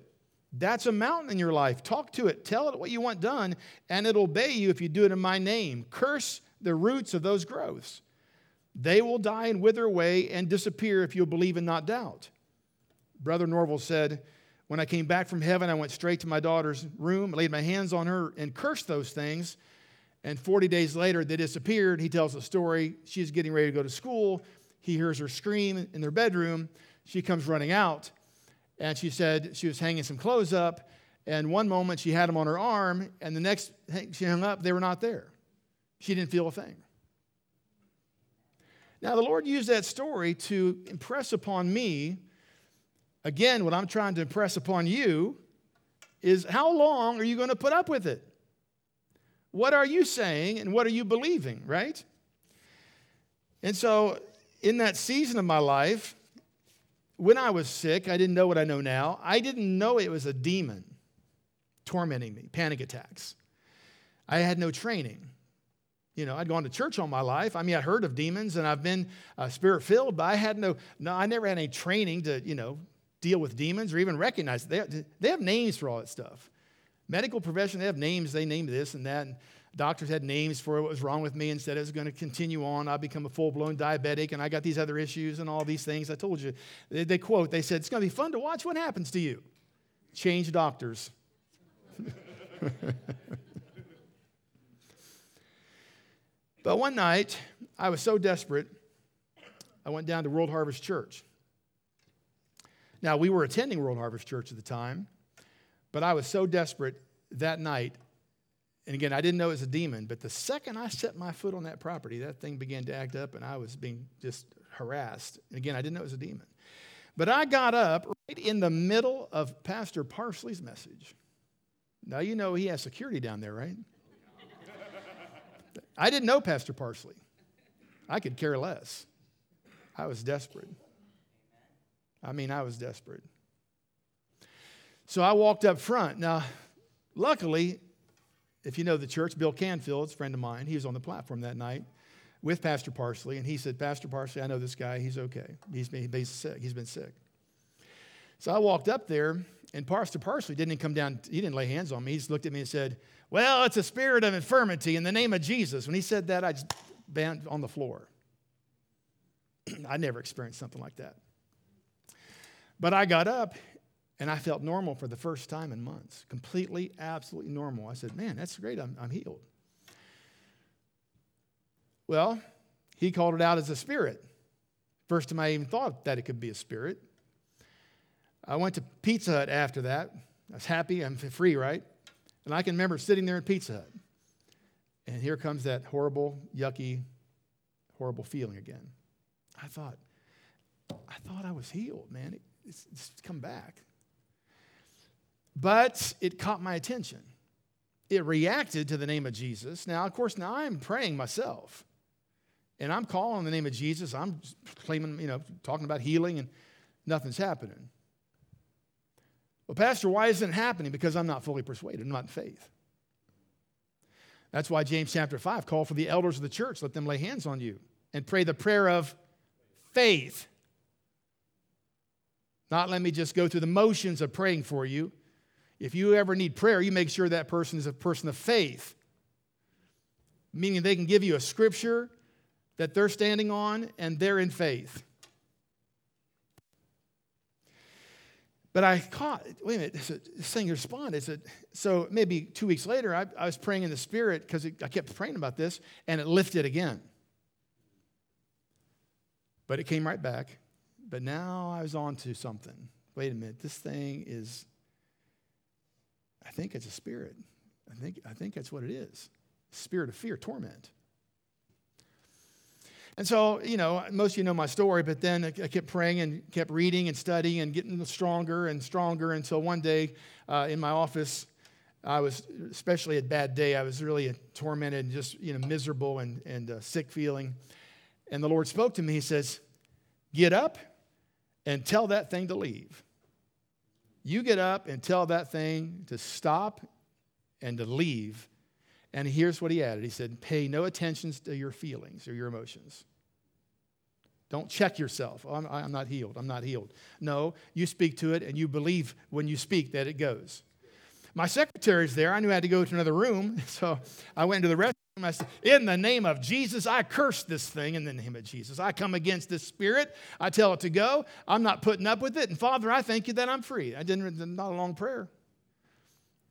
That's a mountain in your life. Talk to it. Tell it what you want done, and it'll obey you if you do it in my name. Curse the roots of those growths. They will die and wither away and disappear if you'll believe and not doubt. Brother Norvel said, When I came back from heaven, I went straight to my daughter's room, laid my hands on her, and cursed those things. And 40 days later, they disappeared. He tells a story. She's getting ready to go to school. He hears her scream in their bedroom. She comes running out. And she said she was hanging some clothes up. And one moment she had them on her arm. And the next she hung up, they were not there. She didn't feel a thing. Now, the Lord used that story to impress upon me, again, what I'm trying to impress upon you is how long are you going to put up with it? What are you saying and what are you believing, right? And so, in that season of my life, when I was sick, I didn't know what I know now. I didn't know it was a demon tormenting me, panic attacks. I had no training. You know, I'd gone to church all my life. I mean, I'd heard of demons and I've been uh, spirit filled, but I had no, no, I never had any training to, you know, deal with demons or even recognize. They they have names for all that stuff. Medical profession, they have names, they name this and that. And doctors had names for what was wrong with me and said it was going to continue on. I'll become a full blown diabetic and I got these other issues and all these things. I told you, they, they quote, they said, it's going to be fun to watch what happens to you. Change doctors. <laughs> But one night, I was so desperate, I went down to World Harvest Church. Now, we were attending World Harvest Church at the time, but I was so desperate that night. And again, I didn't know it was a demon, but the second I set my foot on that property, that thing began to act up and I was being just harassed. And again, I didn't know it was a demon. But I got up right in the middle of Pastor Parsley's message. Now, you know he has security down there, right? I didn't know Pastor Parsley. I could care less. I was desperate. I mean, I was desperate. So I walked up front. Now, luckily, if you know the church, Bill Canfield, a friend of mine, he was on the platform that night with Pastor Parsley, and he said, Pastor Parsley, I know this guy. He's okay. He's been, he's sick. He's been sick. So I walked up there, and Pastor Parsley didn't come down. He didn't lay hands on me. He just looked at me and said, Well, it's a spirit of infirmity in the name of Jesus. When he said that, I just bent on the floor. <clears throat> I never experienced something like that. But I got up and I felt normal for the first time in months. Completely, absolutely normal. I said, Man, that's great. I'm, I'm healed. Well, he called it out as a spirit. First time I even thought that it could be a spirit. I went to Pizza Hut after that. I was happy. I'm free, right? And I can remember sitting there in Pizza Hut. And here comes that horrible, yucky, horrible feeling again. I thought, I thought I was healed, man. It, it's, it's come back. But it caught my attention. It reacted to the name of Jesus. Now, of course, now I'm praying myself. And I'm calling the name of Jesus. I'm claiming, you know, talking about healing, and nothing's happening. Well, Pastor, why isn't it happening? Because I'm not fully persuaded. I'm not in faith. That's why James chapter 5 call for the elders of the church, let them lay hands on you and pray the prayer of faith. Not let me just go through the motions of praying for you. If you ever need prayer, you make sure that person is a person of faith, meaning they can give you a scripture that they're standing on and they're in faith. But I caught, wait a minute, this thing responded. Said, so maybe two weeks later, I, I was praying in the Spirit because I kept praying about this, and it lifted again. But it came right back. But now I was on to something. Wait a minute, this thing is, I think it's a spirit. I think, I think that's what it is spirit of fear, torment. And so, you know, most of you know my story, but then I kept praying and kept reading and studying and getting stronger and stronger until one day uh, in my office, I was, especially a bad day, I was really tormented and just, you know, miserable and, and uh, sick feeling. And the Lord spoke to me. He says, Get up and tell that thing to leave. You get up and tell that thing to stop and to leave and here's what he added He said, Pay no attention to your feelings or your emotions. Don't check yourself. Oh, I'm, I'm, not healed. I'm not healed. No, you speak to it and you believe when you speak that it goes. My secretary's there. I knew I had to go to another room. <laughs> So I went into the restroom. I In the name of Jesus, I curse this thing in the name of Jesus. I come against this spirit. I tell it to go. I'm not putting up with it. And Father, I thank you that I'm free. I didn't, not a long prayer.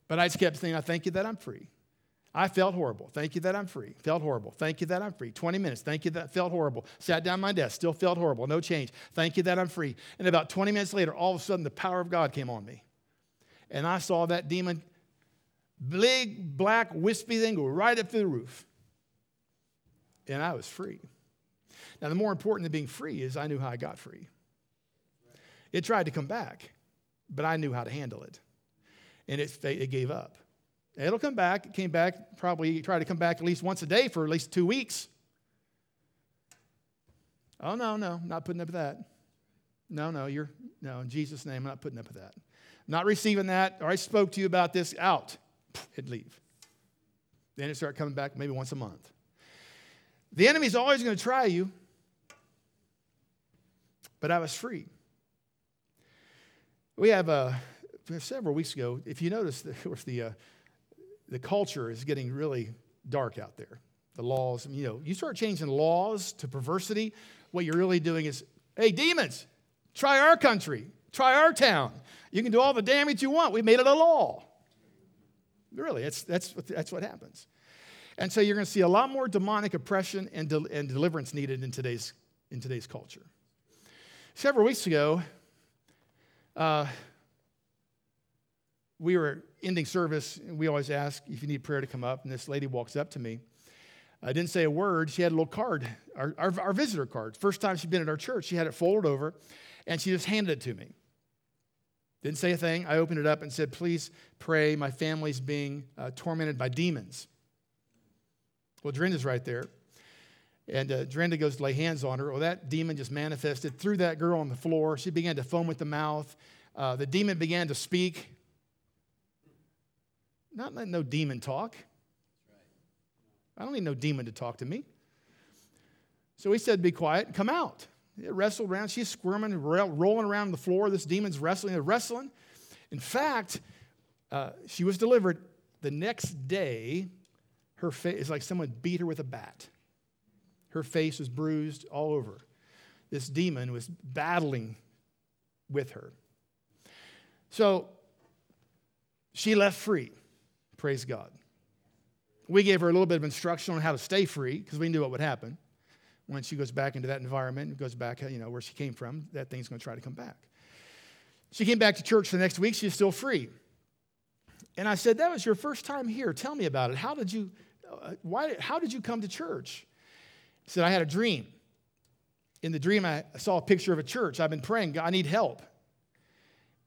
But I just kept saying, I thank you that I'm free. I felt horrible. Thank you that I'm free. Felt horrible. Thank you that I'm free. 20 minutes. Thank you that felt horrible. Sat down my desk. Still felt horrible. No change. Thank you that I'm free. And about 20 minutes later, all of a sudden, the power of God came on me. And I saw that demon, big, black, wispy thing go right up through the roof. And I was free. Now, the more important than being free is I knew how I got free. It tried to come back, but I knew how to handle it. And it, it gave up. It'll come back. It came back, probably tried to come back at least once a day for at least two weeks. Oh, no, no, not putting up with that. No, no, you're, no, in Jesus' name, I'm not putting up with that. not receiving that, or I spoke to you about this, out. It'd leave. Then it start coming back maybe once a month. The enemy's always going to try you, but I was free. We have, uh, several weeks ago, if you notice, <laughs> was the, uh, the culture is getting really dark out there. The laws, you know, you start changing laws to perversity, what you're really doing is, hey, demons, try our country, try our town. You can do all the damage you want. We made it a law. Really, that's, that's, what, that's what happens. And so you're going to see a lot more demonic oppression and, de- and deliverance needed in today's, in today's culture. Several weeks ago, uh, we were ending service. And we always ask if you need prayer to come up. And this lady walks up to me. I didn't say a word. She had a little card, our, our, our visitor card. First time she'd been at our church, she had it folded over and she just handed it to me. Didn't say a thing. I opened it up and said, Please pray. My family's being uh, tormented by demons. Well, Drenda's right there. And uh, Drenda goes to lay hands on her. Well, that demon just manifested, threw that girl on the floor. She began to foam with the mouth. Uh, the demon began to speak. Not letting no demon talk. I don't need no demon to talk to me. So he said, Be quiet, come out. It wrestled around. She's squirming, rolling around the floor. This demon's wrestling and wrestling. In fact, uh, she was delivered. The next day, her face is like someone beat her with a bat. Her face was bruised all over. This demon was battling with her. So she left free. Praise God. We gave her a little bit of instruction on how to stay free because we knew what would happen when she goes back into that environment and goes back, you know, where she came from, that thing's going to try to come back. She came back to church the next week. She's still free. And I said, That was your first time here. Tell me about it. How did you, uh, why, how did you come to church? He said, I had a dream. In the dream, I saw a picture of a church. I've been praying, God, I need help.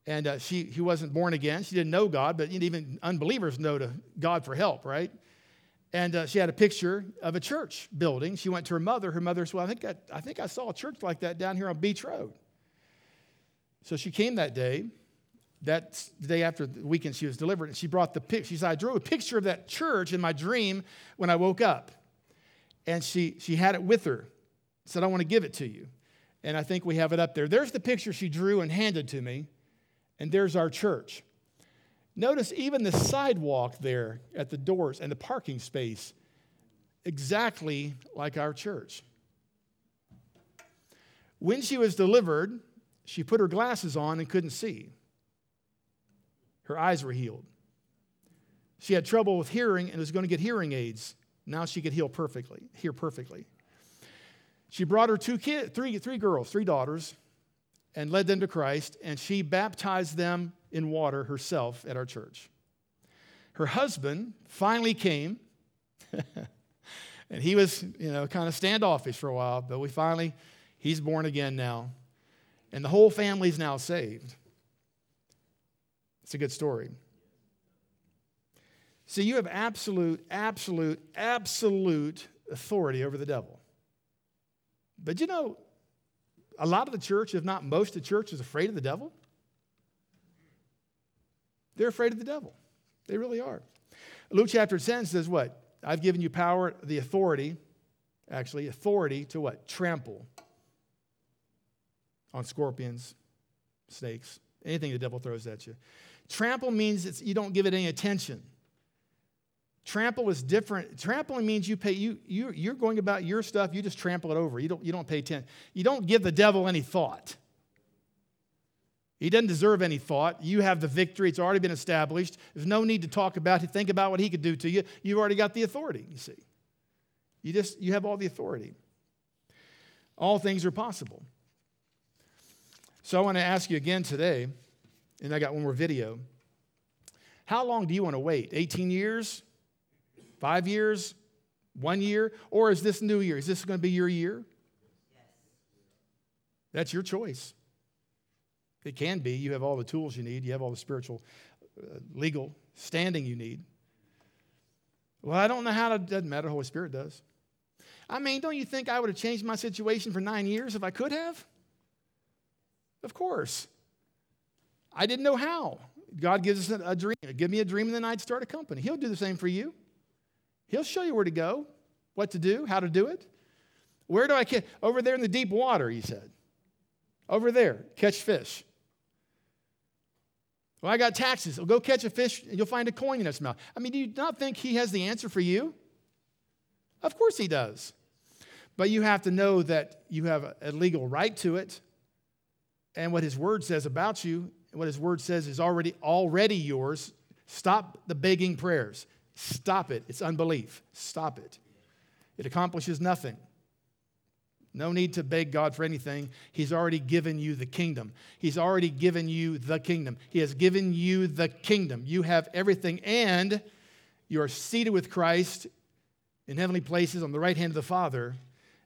And uh, she, he wasn't born again. She didn't know God, but even unbelievers know to God for help, right? And uh, she had a picture of a church building. She went to her mother. Her mother said, Well, I think I, I think I saw a church like that down here on Beach Road. So she came that day. That the day after the weekend she was delivered, and she brought the picture. She said, I drew a picture of that church in my dream when I woke up. And she, she had it with her. Said, I want to give it to you. And I think we have it up there. There's the picture she drew and handed to me. And there's our church. Notice even the sidewalk there at the doors and the parking space, exactly like our church. When she was delivered, she put her glasses on and couldn't see. Her eyes were healed. She had trouble with hearing and was going to get hearing aids. Now she could heal perfectly, hear perfectly. She brought her two kids, three, three girls, three daughters, and led them to Christ, and she baptized them in water herself at our church. Her husband finally came, <laughs> and he was, you know, kind of standoffish for a while, but we finally, he's born again now. And the whole family's now saved. It's a good story. See, you have absolute, absolute, absolute authority over the devil. But you know, a lot of the church, if not most of the church, is afraid of the devil. They're afraid of the devil. They really are. Luke chapter 10 says what? I've given you power, the authority, actually, authority to what? Trample on scorpions, snakes, anything the devil throws at you. Trample means it's, you don't give it any attention. Trample is different. Trampling means you pay you, you you're going about your stuff, you just trample it over. You don't, you don't pay attention. You don't give the devil any thought. He doesn't deserve any thought. You have the victory. It's already been established. There's no need to talk about it, think about what he could do to you. You've already got the authority, you see. You just you have all the authority. All things are possible. So I want to ask you again today, and I got one more video. How long do you want to wait? 18 years? Five years? One year? Or is this new year? Is this going to be your year? That's your choice. It can be. You have all the tools you need, you have all the spiritual, uh, legal standing you need. Well, I don't know how to, doesn't matter. Holy Spirit does. I mean, don't you think I would have changed my situation for nine years if I could have? Of course. I didn't know how. God gives us a dream. Give me a dream in the night, start a company. He'll do the same for you. He'll show you where to go, what to do, how to do it. Where do I catch? Over there in the deep water, he said. Over there, catch fish. Well, I got taxes. Well, go catch a fish and you'll find a coin in its mouth. I mean, do you not think he has the answer for you? Of course he does. But you have to know that you have a legal right to it. And what his word says about you, what his word says is already already yours. Stop the begging prayers. Stop it. It's unbelief. Stop it. It accomplishes nothing. No need to beg God for anything. He's already given you the kingdom. He's already given you the kingdom. He has given you the kingdom. You have everything, and you are seated with Christ in heavenly places on the right hand of the Father.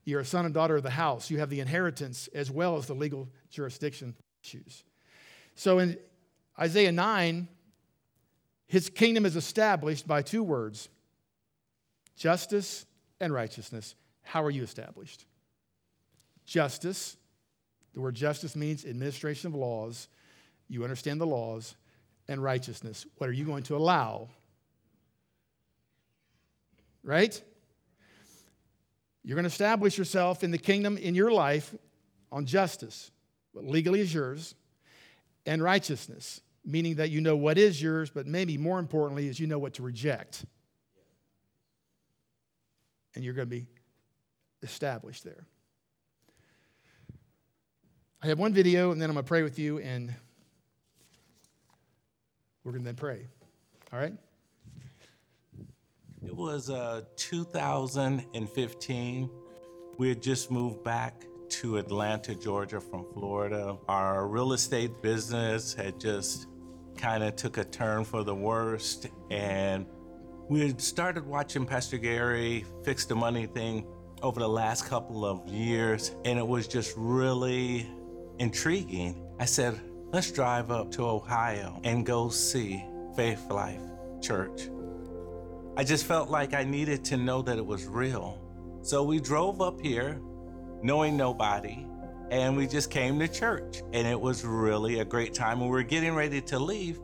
You're a son and daughter of the house. You have the inheritance as well as the legal jurisdiction issues. So in Isaiah 9, his kingdom is established by two words justice and righteousness. How are you established? Justice. The word justice means administration of laws. You understand the laws. And righteousness. What are you going to allow? Right? You're going to establish yourself in the kingdom in your life on justice, what legally is yours, and righteousness, meaning that you know what is yours, but maybe more importantly, is you know what to reject. And you're going to be established there. I have one video, and then I'm going to pray with you, and we're going to then pray. All right? It was uh, 2015. We had just moved back to Atlanta, Georgia from Florida. Our real estate business had just kind of took a turn for the worst. And we had started watching Pastor Gary fix the money thing over the last couple of years. And it was just really intriguing. I said, let's drive up to Ohio and go see Faith Life Church. I just felt like I needed to know that it was real. So we drove up here, knowing nobody, and we just came to church. And it was really a great time. And we were getting ready to leave.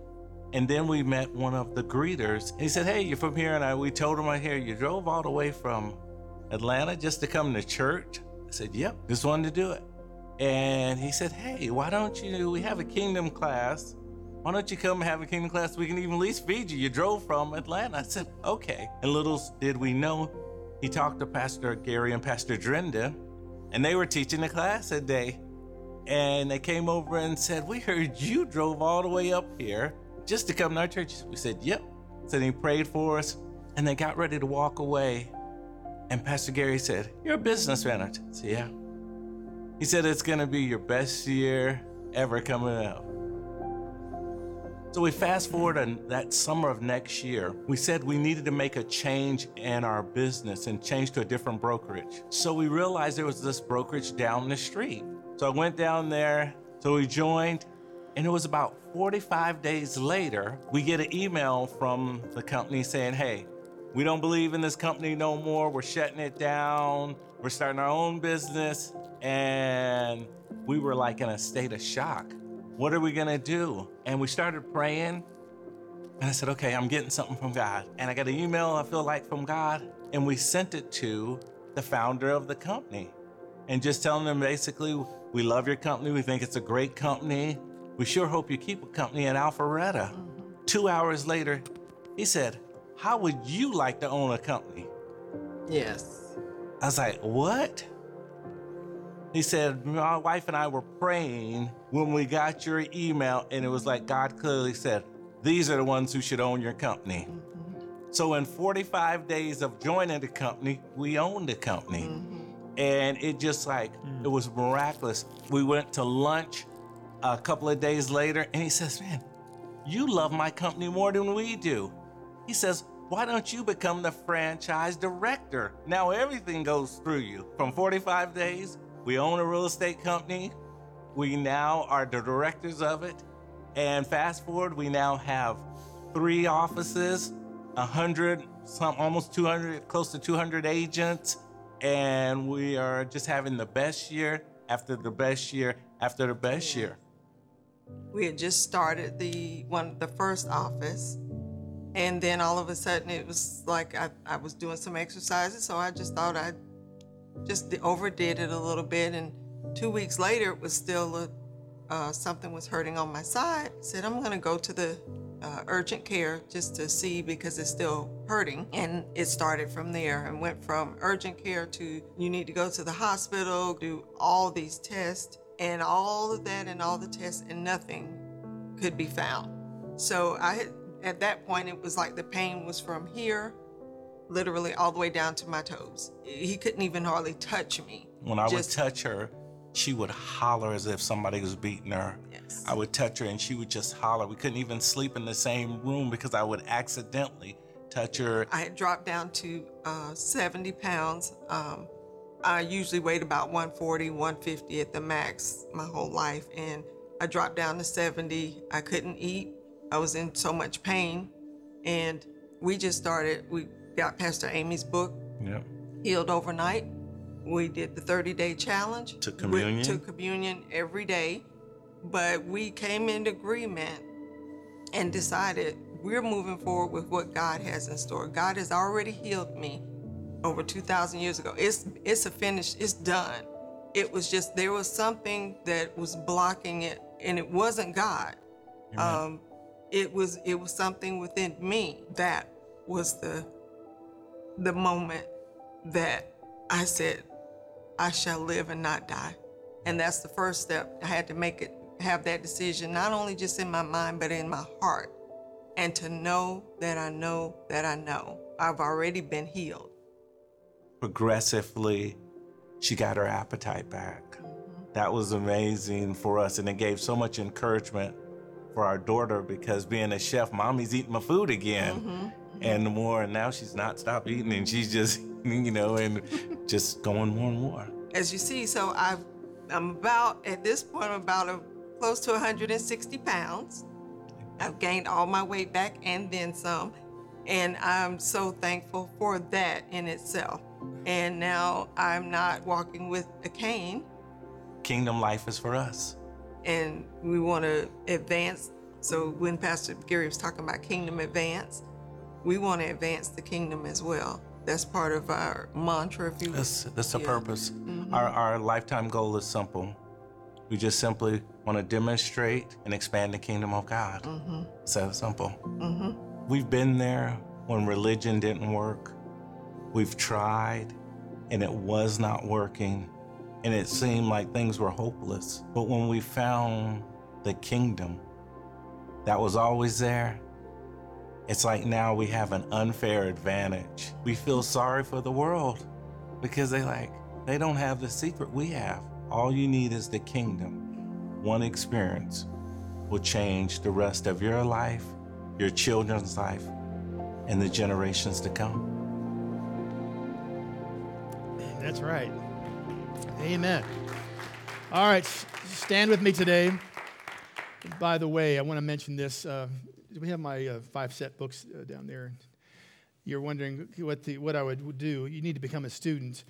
And then we met one of the greeters. And he said, Hey, you're from here. And I, we told him right here, you drove all the way from Atlanta just to come to church? I said, Yep, just wanted to do it. And he said, Hey, why don't you? We have a kingdom class why don't you come have a kingdom class? We can even at least feed you. You drove from Atlanta. I said, okay. And little did we know, he talked to Pastor Gary and Pastor Drenda, and they were teaching a class that day. And they came over and said, We heard you drove all the way up here just to come to our church. We said, Yep. So he prayed for us, and they got ready to walk away. And Pastor Gary said, You're a businessman. I said, Yeah. He said, It's to be your best year ever coming up. So we fast forward and that summer of next year, we said we needed to make a change in our business and change to a different brokerage. So we realized there was this brokerage down the street. So I went down there, so we joined, and it was about 45 days later, we get an email from the company saying, hey, we don't believe in this company no more. We're shutting it down. We're starting our own business. And we were like in a state of shock. What are we going to do? And we started praying. And I said, okay, I'm getting something from God. And I got an email, I feel like, from God. And we sent it to the founder of the company and just telling them basically, we love your company. We think it's a great company. We sure hope you keep a company in Alpharetta. Mm-hmm. Two hours later, he said, How would you like to own a company? Yes. I was like, What? He said, My wife and I were praying when we got your email, and it was like God clearly said, These are the ones who should own your company. Mm-hmm. So, in 45 days of joining the company, we owned the company. Mm-hmm. And it just like, mm. it was miraculous. We went to lunch a couple of days later, and he says, Man, you love my company more than we do. He says, why don't you become the franchise director? Now everything goes through you. From 45 days, we own a real estate company. We now are the directors of it. And fast forward, we now have three offices, 100, some almost 200, close to 200 agents. And we are just having the best year after the best year after the best year. We had just started the one, the first office, and then all of a sudden it was like I, I was doing some exercises, so I just thought I'd just overdid it a little bit. And two weeks later, it was still a, uh, something was hurting on my side. I said, I'm going to go to the uh, urgent care just to see because it's still hurting. And it started from there and went from urgent care to you need to go to the hospital, do all these tests, and all of that and all the tests, and nothing could be found. So I had at that point, it was like the pain was from here, literally all the way down to my toes. He couldn't even hardly touch me. When I Just- would touch her, she would holler as if somebody was beating her. Yes. I would touch her and she would just holler. We couldn't even sleep in the same room because I would accidentally touch her. I had dropped down to uh, 70 pounds. Um, I usually weighed about 140, 150 at the max my whole life. And I dropped down to 70. I couldn't eat. I was in so much pain. And we just started, we got Pastor Amy's book, Yep. Healed Overnight. We did the 30 day challenge. Took We communion? took communion every day. But we came into agreement and decided we're moving forward with what God has in store. God has already healed me over 2,000 years ago. It's it's a finish. It's done. It was just there was something that was blocking it, and it wasn't God. Um, it was it was something within me that was the the moment that I said, I shall live and not die. And that's the first step. I had to make it have that decision, not only just in my mind, but in my heart. And to know that I know that I know I've already been healed. Progressively, she got her appetite back. Mm-hmm. That was amazing for us. And it gave so much encouragement for our daughter because being a chef, mommy's eating my food again. Mm-hmm. And more, and now she's not stopped eating and she's just, <laughs> you know, and just going more and more. As you see, so I've, I'm about, at this point, I'm about a, close to 160 pounds. I've gained all my weight back and then some. And I'm so thankful for that in itself. And now I'm not walking with a cane. Kingdom life is for us. And we want to advance. So when Pastor Gary was talking about kingdom advance, we want to advance the kingdom as well. That's part of our mantra, if you will. That's, that's the Yeah. purpose. Mm-hmm. Our, our lifetime goal is simple. We just simply want to demonstrate and expand the kingdom of God. Mm-hmm. So simple. Mm-hmm. We've been there when religion didn't work. We've tried and it was not working. And it seemed like things were hopeless. But when we found the kingdom that was always there, it's like now we have an unfair advantage. We feel sorry for the world because they like they don't have the secret we have. All you need is the kingdom. One experience will change the rest of your life, your children's life, and the generations to come. That's right. Amen. All right, stand with me today. By the way, I want to mention this. Uh, we have my uh, five set books uh, down there. You're wondering what, the, what I would do. You need to become a student.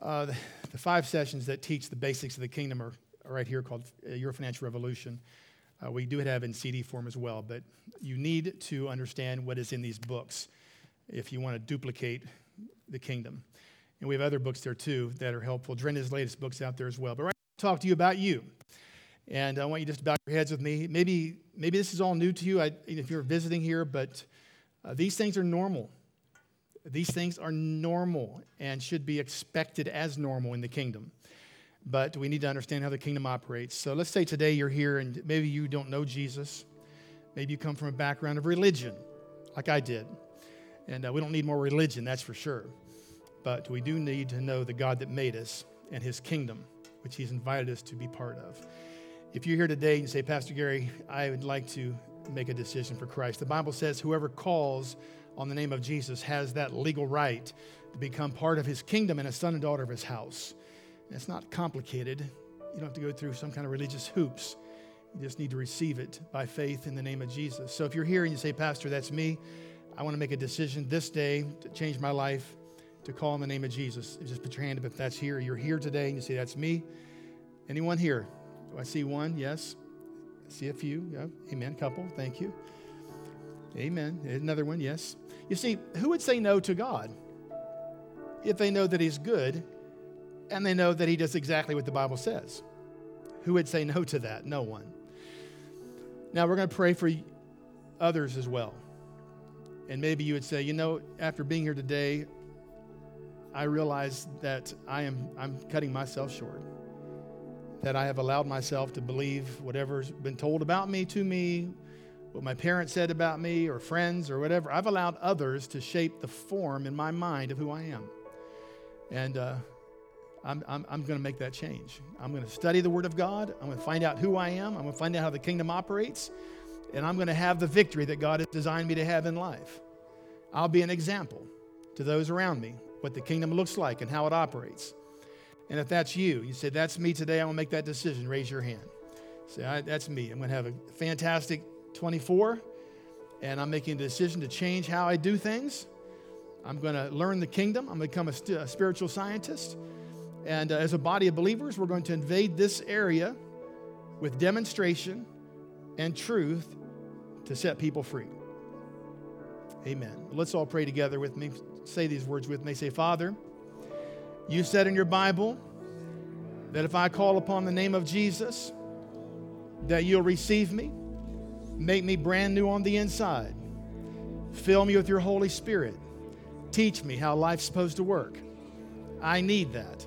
Uh, the, the five sessions that teach the basics of the kingdom are, are right here called uh, Your Financial Revolution. Uh, we do have in CD form as well, but you need to understand what is in these books if you want to duplicate the kingdom. And we have other books there too that are helpful. Drenda's latest book's out there as well. But right now, talk to you about you. And I want you just to bow your heads with me. Maybe, maybe this is all new to you I, if you're visiting here, but uh, these things are normal. These things are normal and should be expected as normal in the kingdom. But we need to understand how the kingdom operates. So let's say today you're here and maybe you don't know Jesus. Maybe you come from a background of religion, like I did. And uh, we don't need more religion, that's for sure. But we do need to know the God that made us and his kingdom, which he's invited us to be part of. If you're here today and you say, Pastor Gary, I would like to make a decision for Christ, the Bible says whoever calls on the name of Jesus has that legal right to become part of his kingdom and a son and daughter of his house. And it's not complicated. You don't have to go through some kind of religious hoops. You just need to receive it by faith in the name of Jesus. So if you're here and you say, Pastor, that's me, I want to make a decision this day to change my life, to call on the name of Jesus. Just put your hand up if that's here. You're here today and you say, That's me. Anyone here? Do I see one? Yes. I see a few. Yeah. Amen. Couple. Thank you. Amen. Another one. Yes. You see, who would say no to God if they know that He's good and they know that He does exactly what the Bible says? Who would say no to that? No one. Now we're going to pray for others as well. And maybe you would say, you know, after being here today, I realize that I am I'm cutting myself short. That I have allowed myself to believe whatever's been told about me to me, what my parents said about me or friends or whatever. I've allowed others to shape the form in my mind of who I am. And uh, I'm, I'm, I'm going to make that change. I'm going to study the Word of God. I'm going to find out who I am. I'm going to find out how the kingdom operates. And I'm going to have the victory that God has designed me to have in life. I'll be an example to those around me, what the kingdom looks like and how it operates. And if that's you, you say, That's me today, I'm to make that decision, raise your hand. Say, That's me. I'm going to have a fantastic 24, and I'm making a decision to change how I do things. I'm going to learn the kingdom. I'm going to become a, st- a spiritual scientist. And uh, as a body of believers, we're going to invade this area with demonstration and truth to set people free. Amen. Let's all pray together with me. Say these words with me. Say, Father, you said in your Bible that if I call upon the name of Jesus, that you'll receive me Make me brand new on the inside. Fill me with your Holy Spirit. Teach me how life's supposed to work. I need that.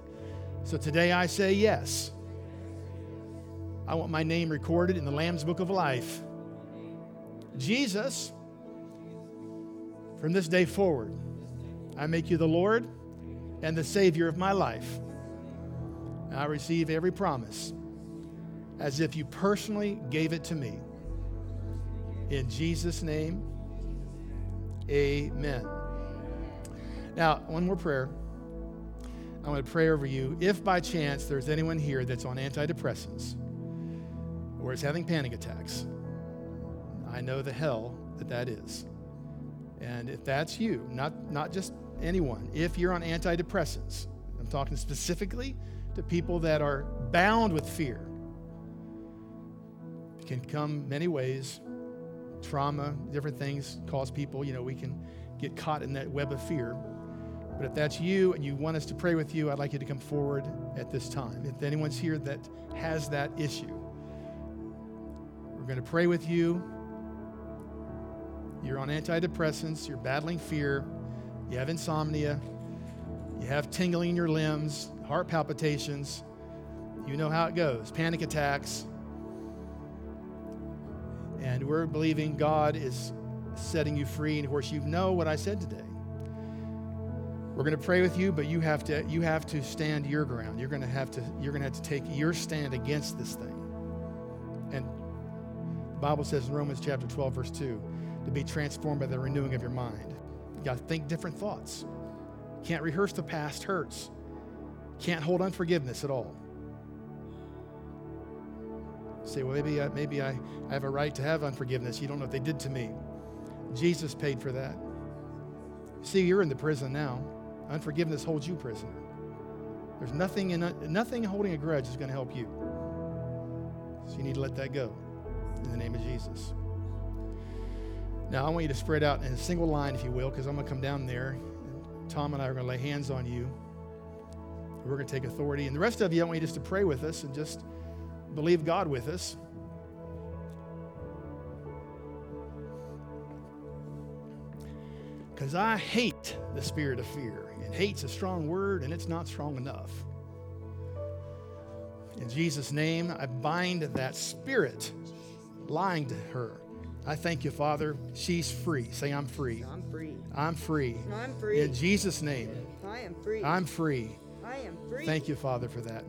So today I say yes. I want my name recorded in the Lamb's Book of Life. Jesus, from this day forward, I make you the Lord and the Savior of my life. I receive every promise as if you personally gave it to me. In Jesus' name, amen. Now, one more prayer. I'm going to pray over you. If by chance there's anyone here that's on antidepressants or is having panic attacks, I know the hell that that is. And if that's you, not, not just anyone, if you're on antidepressants, I'm talking specifically to people that are bound with fear. It can come many ways trauma, different things cause people, you know, we can get caught in that web of fear. But if that's you and you want us to pray with you, I'd like you to come forward at this time. If anyone's here that has that issue, we're going to pray with you. You're on antidepressants, you're battling fear, you have insomnia, you have tingling in your limbs, heart palpitations. You know how it goes panic attacks, and we're believing God is setting you free. And of course, you know what I said today. We're going to pray with you, but you have to you have to stand your ground. You're going to have to you're going to have to take your stand against this thing. And the Bible says in Romans chapter 12 verse 2 to be transformed by the renewing of your mind. You got to think different thoughts. Can't rehearse the past hurts. Can't hold unforgiveness at all. Say, well, maybe, I, maybe I, I have a right to have unforgiveness. You don't know what they did to me. Jesus paid for that. See, you're in the prison now. Unforgiveness holds you prisoner. There's nothing in nothing holding a grudge is going to help you. So you need to let that go in the name of Jesus. Now I want you to spread out in a single line, if you will, because I'm going to come down there. Tom and I are going to lay hands on you. We're going to take authority, and the rest of you, I want you just to pray with us and just believe God with us. Because I hate the spirit of fear. And hate's a strong word, and it's not strong enough. In Jesus' name, I bind that spirit lying to her. I thank you, Father. She's free. Say, I'm free. I'm free. I'm free. I'm free. In Jesus' name, I am free. I'm free. I am free. Thank you, Father, for that.